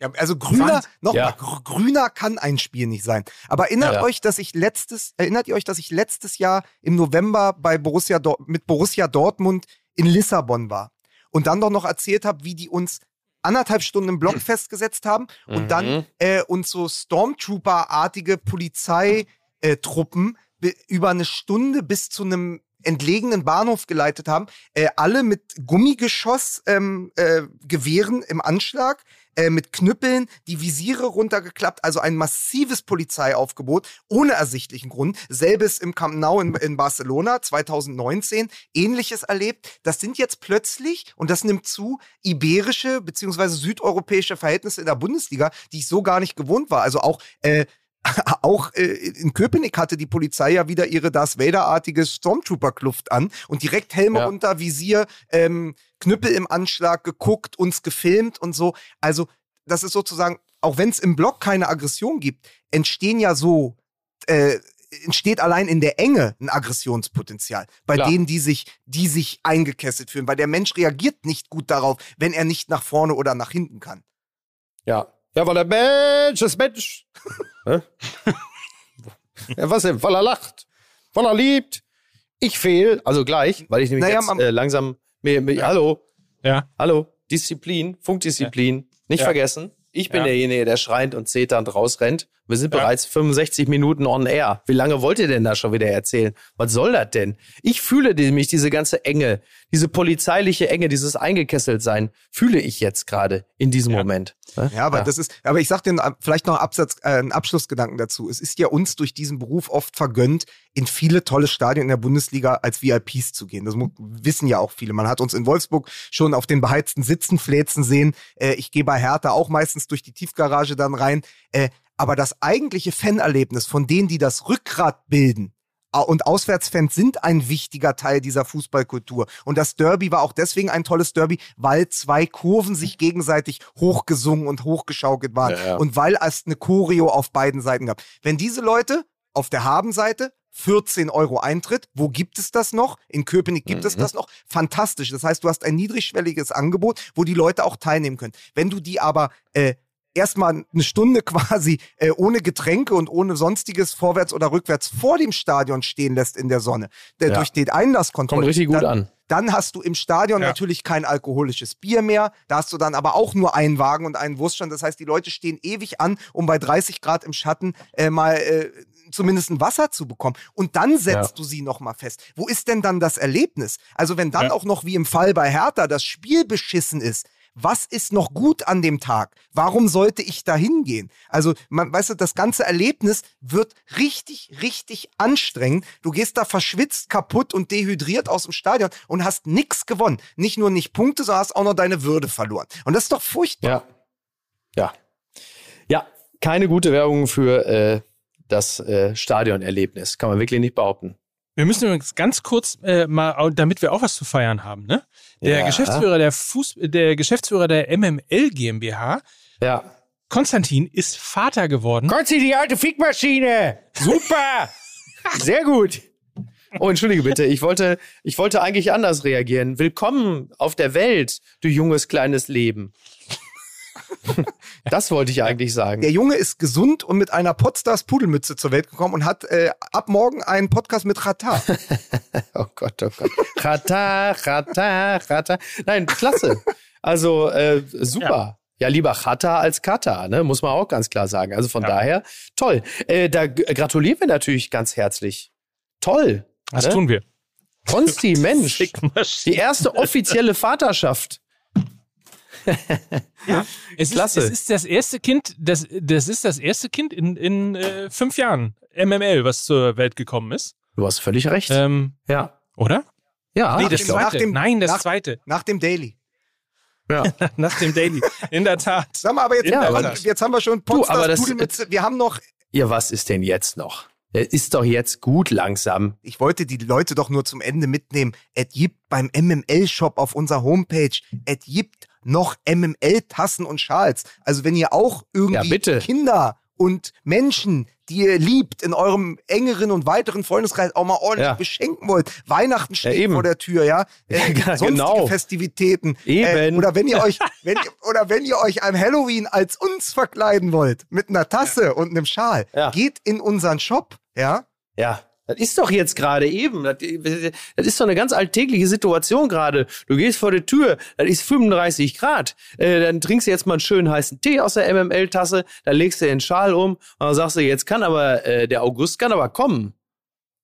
Ja, also grüner, nochmal, Ja. gr- grüner kann ein Spiel nicht sein. Aber erinnert Ja. euch, dass ich letztes, erinnert ihr euch, dass ich letztes Jahr im November bei Borussia Dor mit Borussia Dortmund in Lissabon war und dann doch noch erzählt habe, wie die uns anderthalb Stunden im Block festgesetzt haben und dann Mhm. äh, uns so Stormtrooper-artige Polizeitruppen be- über eine Stunde bis zu einem entlegenen Bahnhof geleitet haben, äh, alle mit Gummigeschoss ähm, äh, Gewehren im Anschlag, äh, mit Knüppeln, die Visiere runtergeklappt, also ein massives Polizeiaufgebot ohne ersichtlichen Grund. Selbes im Camp Nou in, in Barcelona 2019, ähnliches erlebt. Das sind jetzt plötzlich, und das nimmt zu, iberische beziehungsweise südeuropäische Verhältnisse in der Bundesliga, die ich so gar nicht gewohnt war. Also auch äh, auch äh, in Köpenick hatte die Polizei ja wieder ihre Darth Vader-artige Stormtrooper-Kluft an und direkt Helme Ja. runter, Visier, ähm, Knüppel im Anschlag, geguckt, uns gefilmt und so. Also das ist sozusagen, auch wenn es im Block keine Aggression gibt, entstehen ja so, äh, entsteht allein in der Enge ein Aggressionspotenzial bei Klar. denen, die sich, die sich eingekesselt fühlen, weil der Mensch reagiert nicht gut darauf, wenn er nicht nach vorne oder nach hinten kann. Ja. Ja, weil der Mensch ist Mensch. Hä? ja, was denn? Weil er lacht. Weil er liebt. Ich fehl, also gleich, weil ich nämlich Naja, jetzt äh, langsam mir, mir, hallo, Ja. hallo, Disziplin, Funkdisziplin, nicht Ja. vergessen. Ich bin Ja. derjenige, der schreiend und zeternd rausrennt. Wir sind Ja. bereits 65 Minuten on air. Wie lange wollt ihr denn da schon wieder erzählen? Was soll das denn? Ich fühle nämlich diese ganze Enge, diese polizeiliche Enge, dieses Eingekesseltsein, fühle ich jetzt gerade in diesem Ja. Moment. Ja, aber das ist, aber ich sag dir vielleicht noch einen, Absatz, äh, einen Abschlussgedanken dazu. Es ist ja uns durch diesen Beruf oft vergönnt, in viele tolle Stadien in der Bundesliga als VIPs zu gehen. Das wissen ja auch viele. Man hat uns in Wolfsburg schon auf den beheizten Sitzen fläzen sehen. Äh, ich gehe bei Hertha auch meistens durch die Tiefgarage dann rein. Äh, aber das eigentliche Fanerlebnis von denen, die das Rückgrat bilden, und Auswärtsfans sind ein wichtiger Teil dieser Fußballkultur. Und das Derby war auch deswegen ein tolles Derby, weil zwei Kurven sich gegenseitig hochgesungen und hochgeschaukelt waren. Ja, ja. Und weil es eine Choreo auf beiden Seiten gab. Wenn diese Leute auf der Habenseite 14 Euro Eintritt. Wo gibt es das noch? In Köpenick gibt es Mhm. das noch. Fantastisch. Das heißt, du hast ein niedrigschwelliges Angebot, wo die Leute auch teilnehmen können. Wenn du die aber äh, erstmal eine Stunde quasi äh, ohne Getränke und ohne sonstiges vorwärts oder rückwärts vor dem Stadion stehen lässt in der Sonne, der Ja. durch den Einlasskontrolle. Kommt richtig gut dann, an. Dann hast du im Stadion Ja. natürlich kein alkoholisches Bier mehr. Da hast du dann aber auch nur einen Wagen und einen Wurststand. Das heißt, die Leute stehen ewig an, um bei 30 Grad im Schatten äh, mal äh, zumindest ein Wasser zu bekommen. Und dann setzt Ja. du sie nochmal fest. Wo ist denn dann das Erlebnis? Also wenn dann Ja. auch noch wie im Fall bei Hertha das Spiel beschissen ist, was ist noch gut an dem Tag? Warum sollte ich da hingehen? Also, man, weißt du, das ganze Erlebnis wird richtig, richtig anstrengend. Du gehst da verschwitzt, kaputt und dehydriert aus dem Stadion und hast nix gewonnen. Nicht nur nicht Punkte, sondern hast auch noch deine Würde verloren. Und das ist doch furchtbar. Ja. Ja. Ja, keine gute Werbung für äh, das äh, Stadionerlebnis. Kann man wirklich nicht behaupten. Wir müssen übrigens ganz kurz äh, mal, damit wir auch was zu feiern haben, ne? Der Ja. Geschäftsführer der Fuß, der Geschäftsführer der MML GmbH, Ja. Konstantin, ist Vater geworden. Konzi, die alte Fickmaschine! Super! Sehr gut! Oh, entschuldige bitte, ich wollte, ich wollte eigentlich anders reagieren. Willkommen auf der Welt, du junges kleines Leben. Das wollte ich eigentlich sagen. Der Junge ist gesund und mit einer Podstars Pudelmütze zur Welt gekommen und hat äh, ab morgen einen Podcast mit Rata. Oh Gott, oh Gott. Rata, rata, rata. Nein, klasse. Also äh, super. Ja. lieber Chata als Kata, ne? muss man auch ganz klar sagen. Also von Ja. daher, toll. Äh, da gratulieren wir natürlich ganz herzlich. Toll. Das ne? tun wir. Konsti, Mensch. Die erste offizielle Vaterschaft. Es Klasse. Ist, es ist das erste Kind, das, das ist das erste Kind in, in äh, fünf Jahren MML, was zur Welt gekommen ist. Du hast völlig recht. Ähm, ja. oder? Ja, nee, das zweite. dem- Nein, das nach- zweite. Nach dem Daily. ja. Nach dem Daily. In der Tat. Sag mal, aber jetzt, Ja, aber- jetzt haben wir schon Du, aber Podstars das- Pudelmütze. Wir haben noch ja, was ist denn jetzt noch? Der ist doch jetzt gut langsam. Ich wollte die Leute doch nur zum Ende mitnehmen. Es gibt beim MML-Shop auf unserer Homepage, es gibt noch MML-Tassen und Schals. Also wenn ihr auch Ja, irgendwie bitte. Kinder und Menschen, die ihr liebt, in eurem engeren und weiteren Freundeskreis auch mal ordentlich Ja. beschenken wollt. Weihnachten steht eben. vor der Tür, ja. Äh, Ja, sonstige genau. Festivitäten. Eben. Äh, oder wenn ihr euch, wenn, ihr- oder wenn ihr euch an Halloween als uns verkleiden wollt, mit einer Tasse und einem Schal, Ja. geht in unseren Shop, ja. Ja. Das ist doch jetzt gerade eben. Das, das ist doch eine ganz alltägliche Situation gerade. Du gehst vor die Tür, das ist 35 Grad. Äh, dann trinkst du jetzt mal einen schönen heißen Tee aus der MML-Tasse, dann legst du den Schal um und dann sagst du, jetzt kann aber, äh, der August kann aber kommen.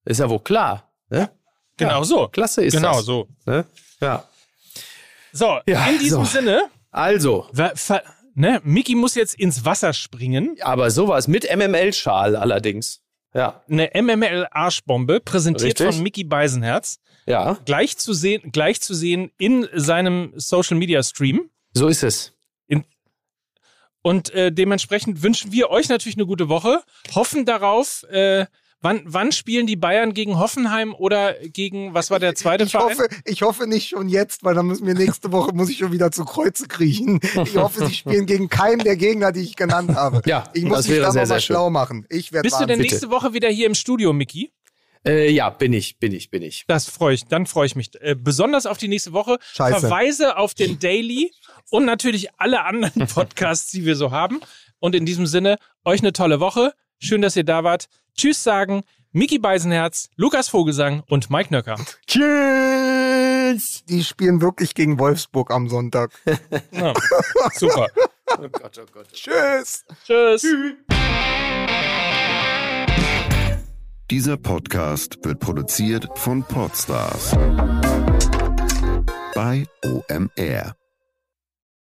Ist ja wohl klar. Ne? Genau Ja. so. Klasse ist Genau das. so. Ne? Ja. So, Ja, in diesem so. Sinne, Also, ne, Mickey muss jetzt ins Wasser springen. aber sowas mit MML-Schal allerdings. Ja. Eine MML-Arschbombe, präsentiert Richtig. von Mickey Beisenherz. Ja, Gleich zu sehen, gleich zu sehen in seinem Social-Media-Stream. so ist es. Und äh, dementsprechend wünschen wir euch natürlich eine gute Woche. Hoffen darauf, äh, wann, wann spielen die Bayern gegen Hoffenheim oder gegen, was war der zweite Ich Verein? hoffe, ich hoffe nicht schon jetzt, weil dann müssen wir nächste Woche muss ich schon wieder zu Kreuze kriechen. Ich hoffe, sie spielen gegen keinen der Gegner, die ich genannt habe. Ja, ich muss das mich wäre da sehr, sehr schön. schlau machen. Ich werde Bist du denn bitte. nächste Woche wieder hier im Studio, Mickey? Äh, ja, bin ich, bin ich, bin ich. Das freue ich, dann freue ich mich. Äh, besonders auf die nächste Woche. Scheiße. Verweise auf den Daily und natürlich alle anderen Podcasts, die wir so haben. Und in diesem Sinne, euch eine tolle Woche. Schön, dass ihr da wart. Tschüss sagen Mickey Beisenherz, Lukas Vogelsang und Mike Nöcker. Tschüss! Die spielen wirklich gegen Wolfsburg am Sonntag. Ja, super. Oh Gott, oh Gott. Tschüss! Tschüss. Dieser Podcast wird produziert von Podstars bei OMR.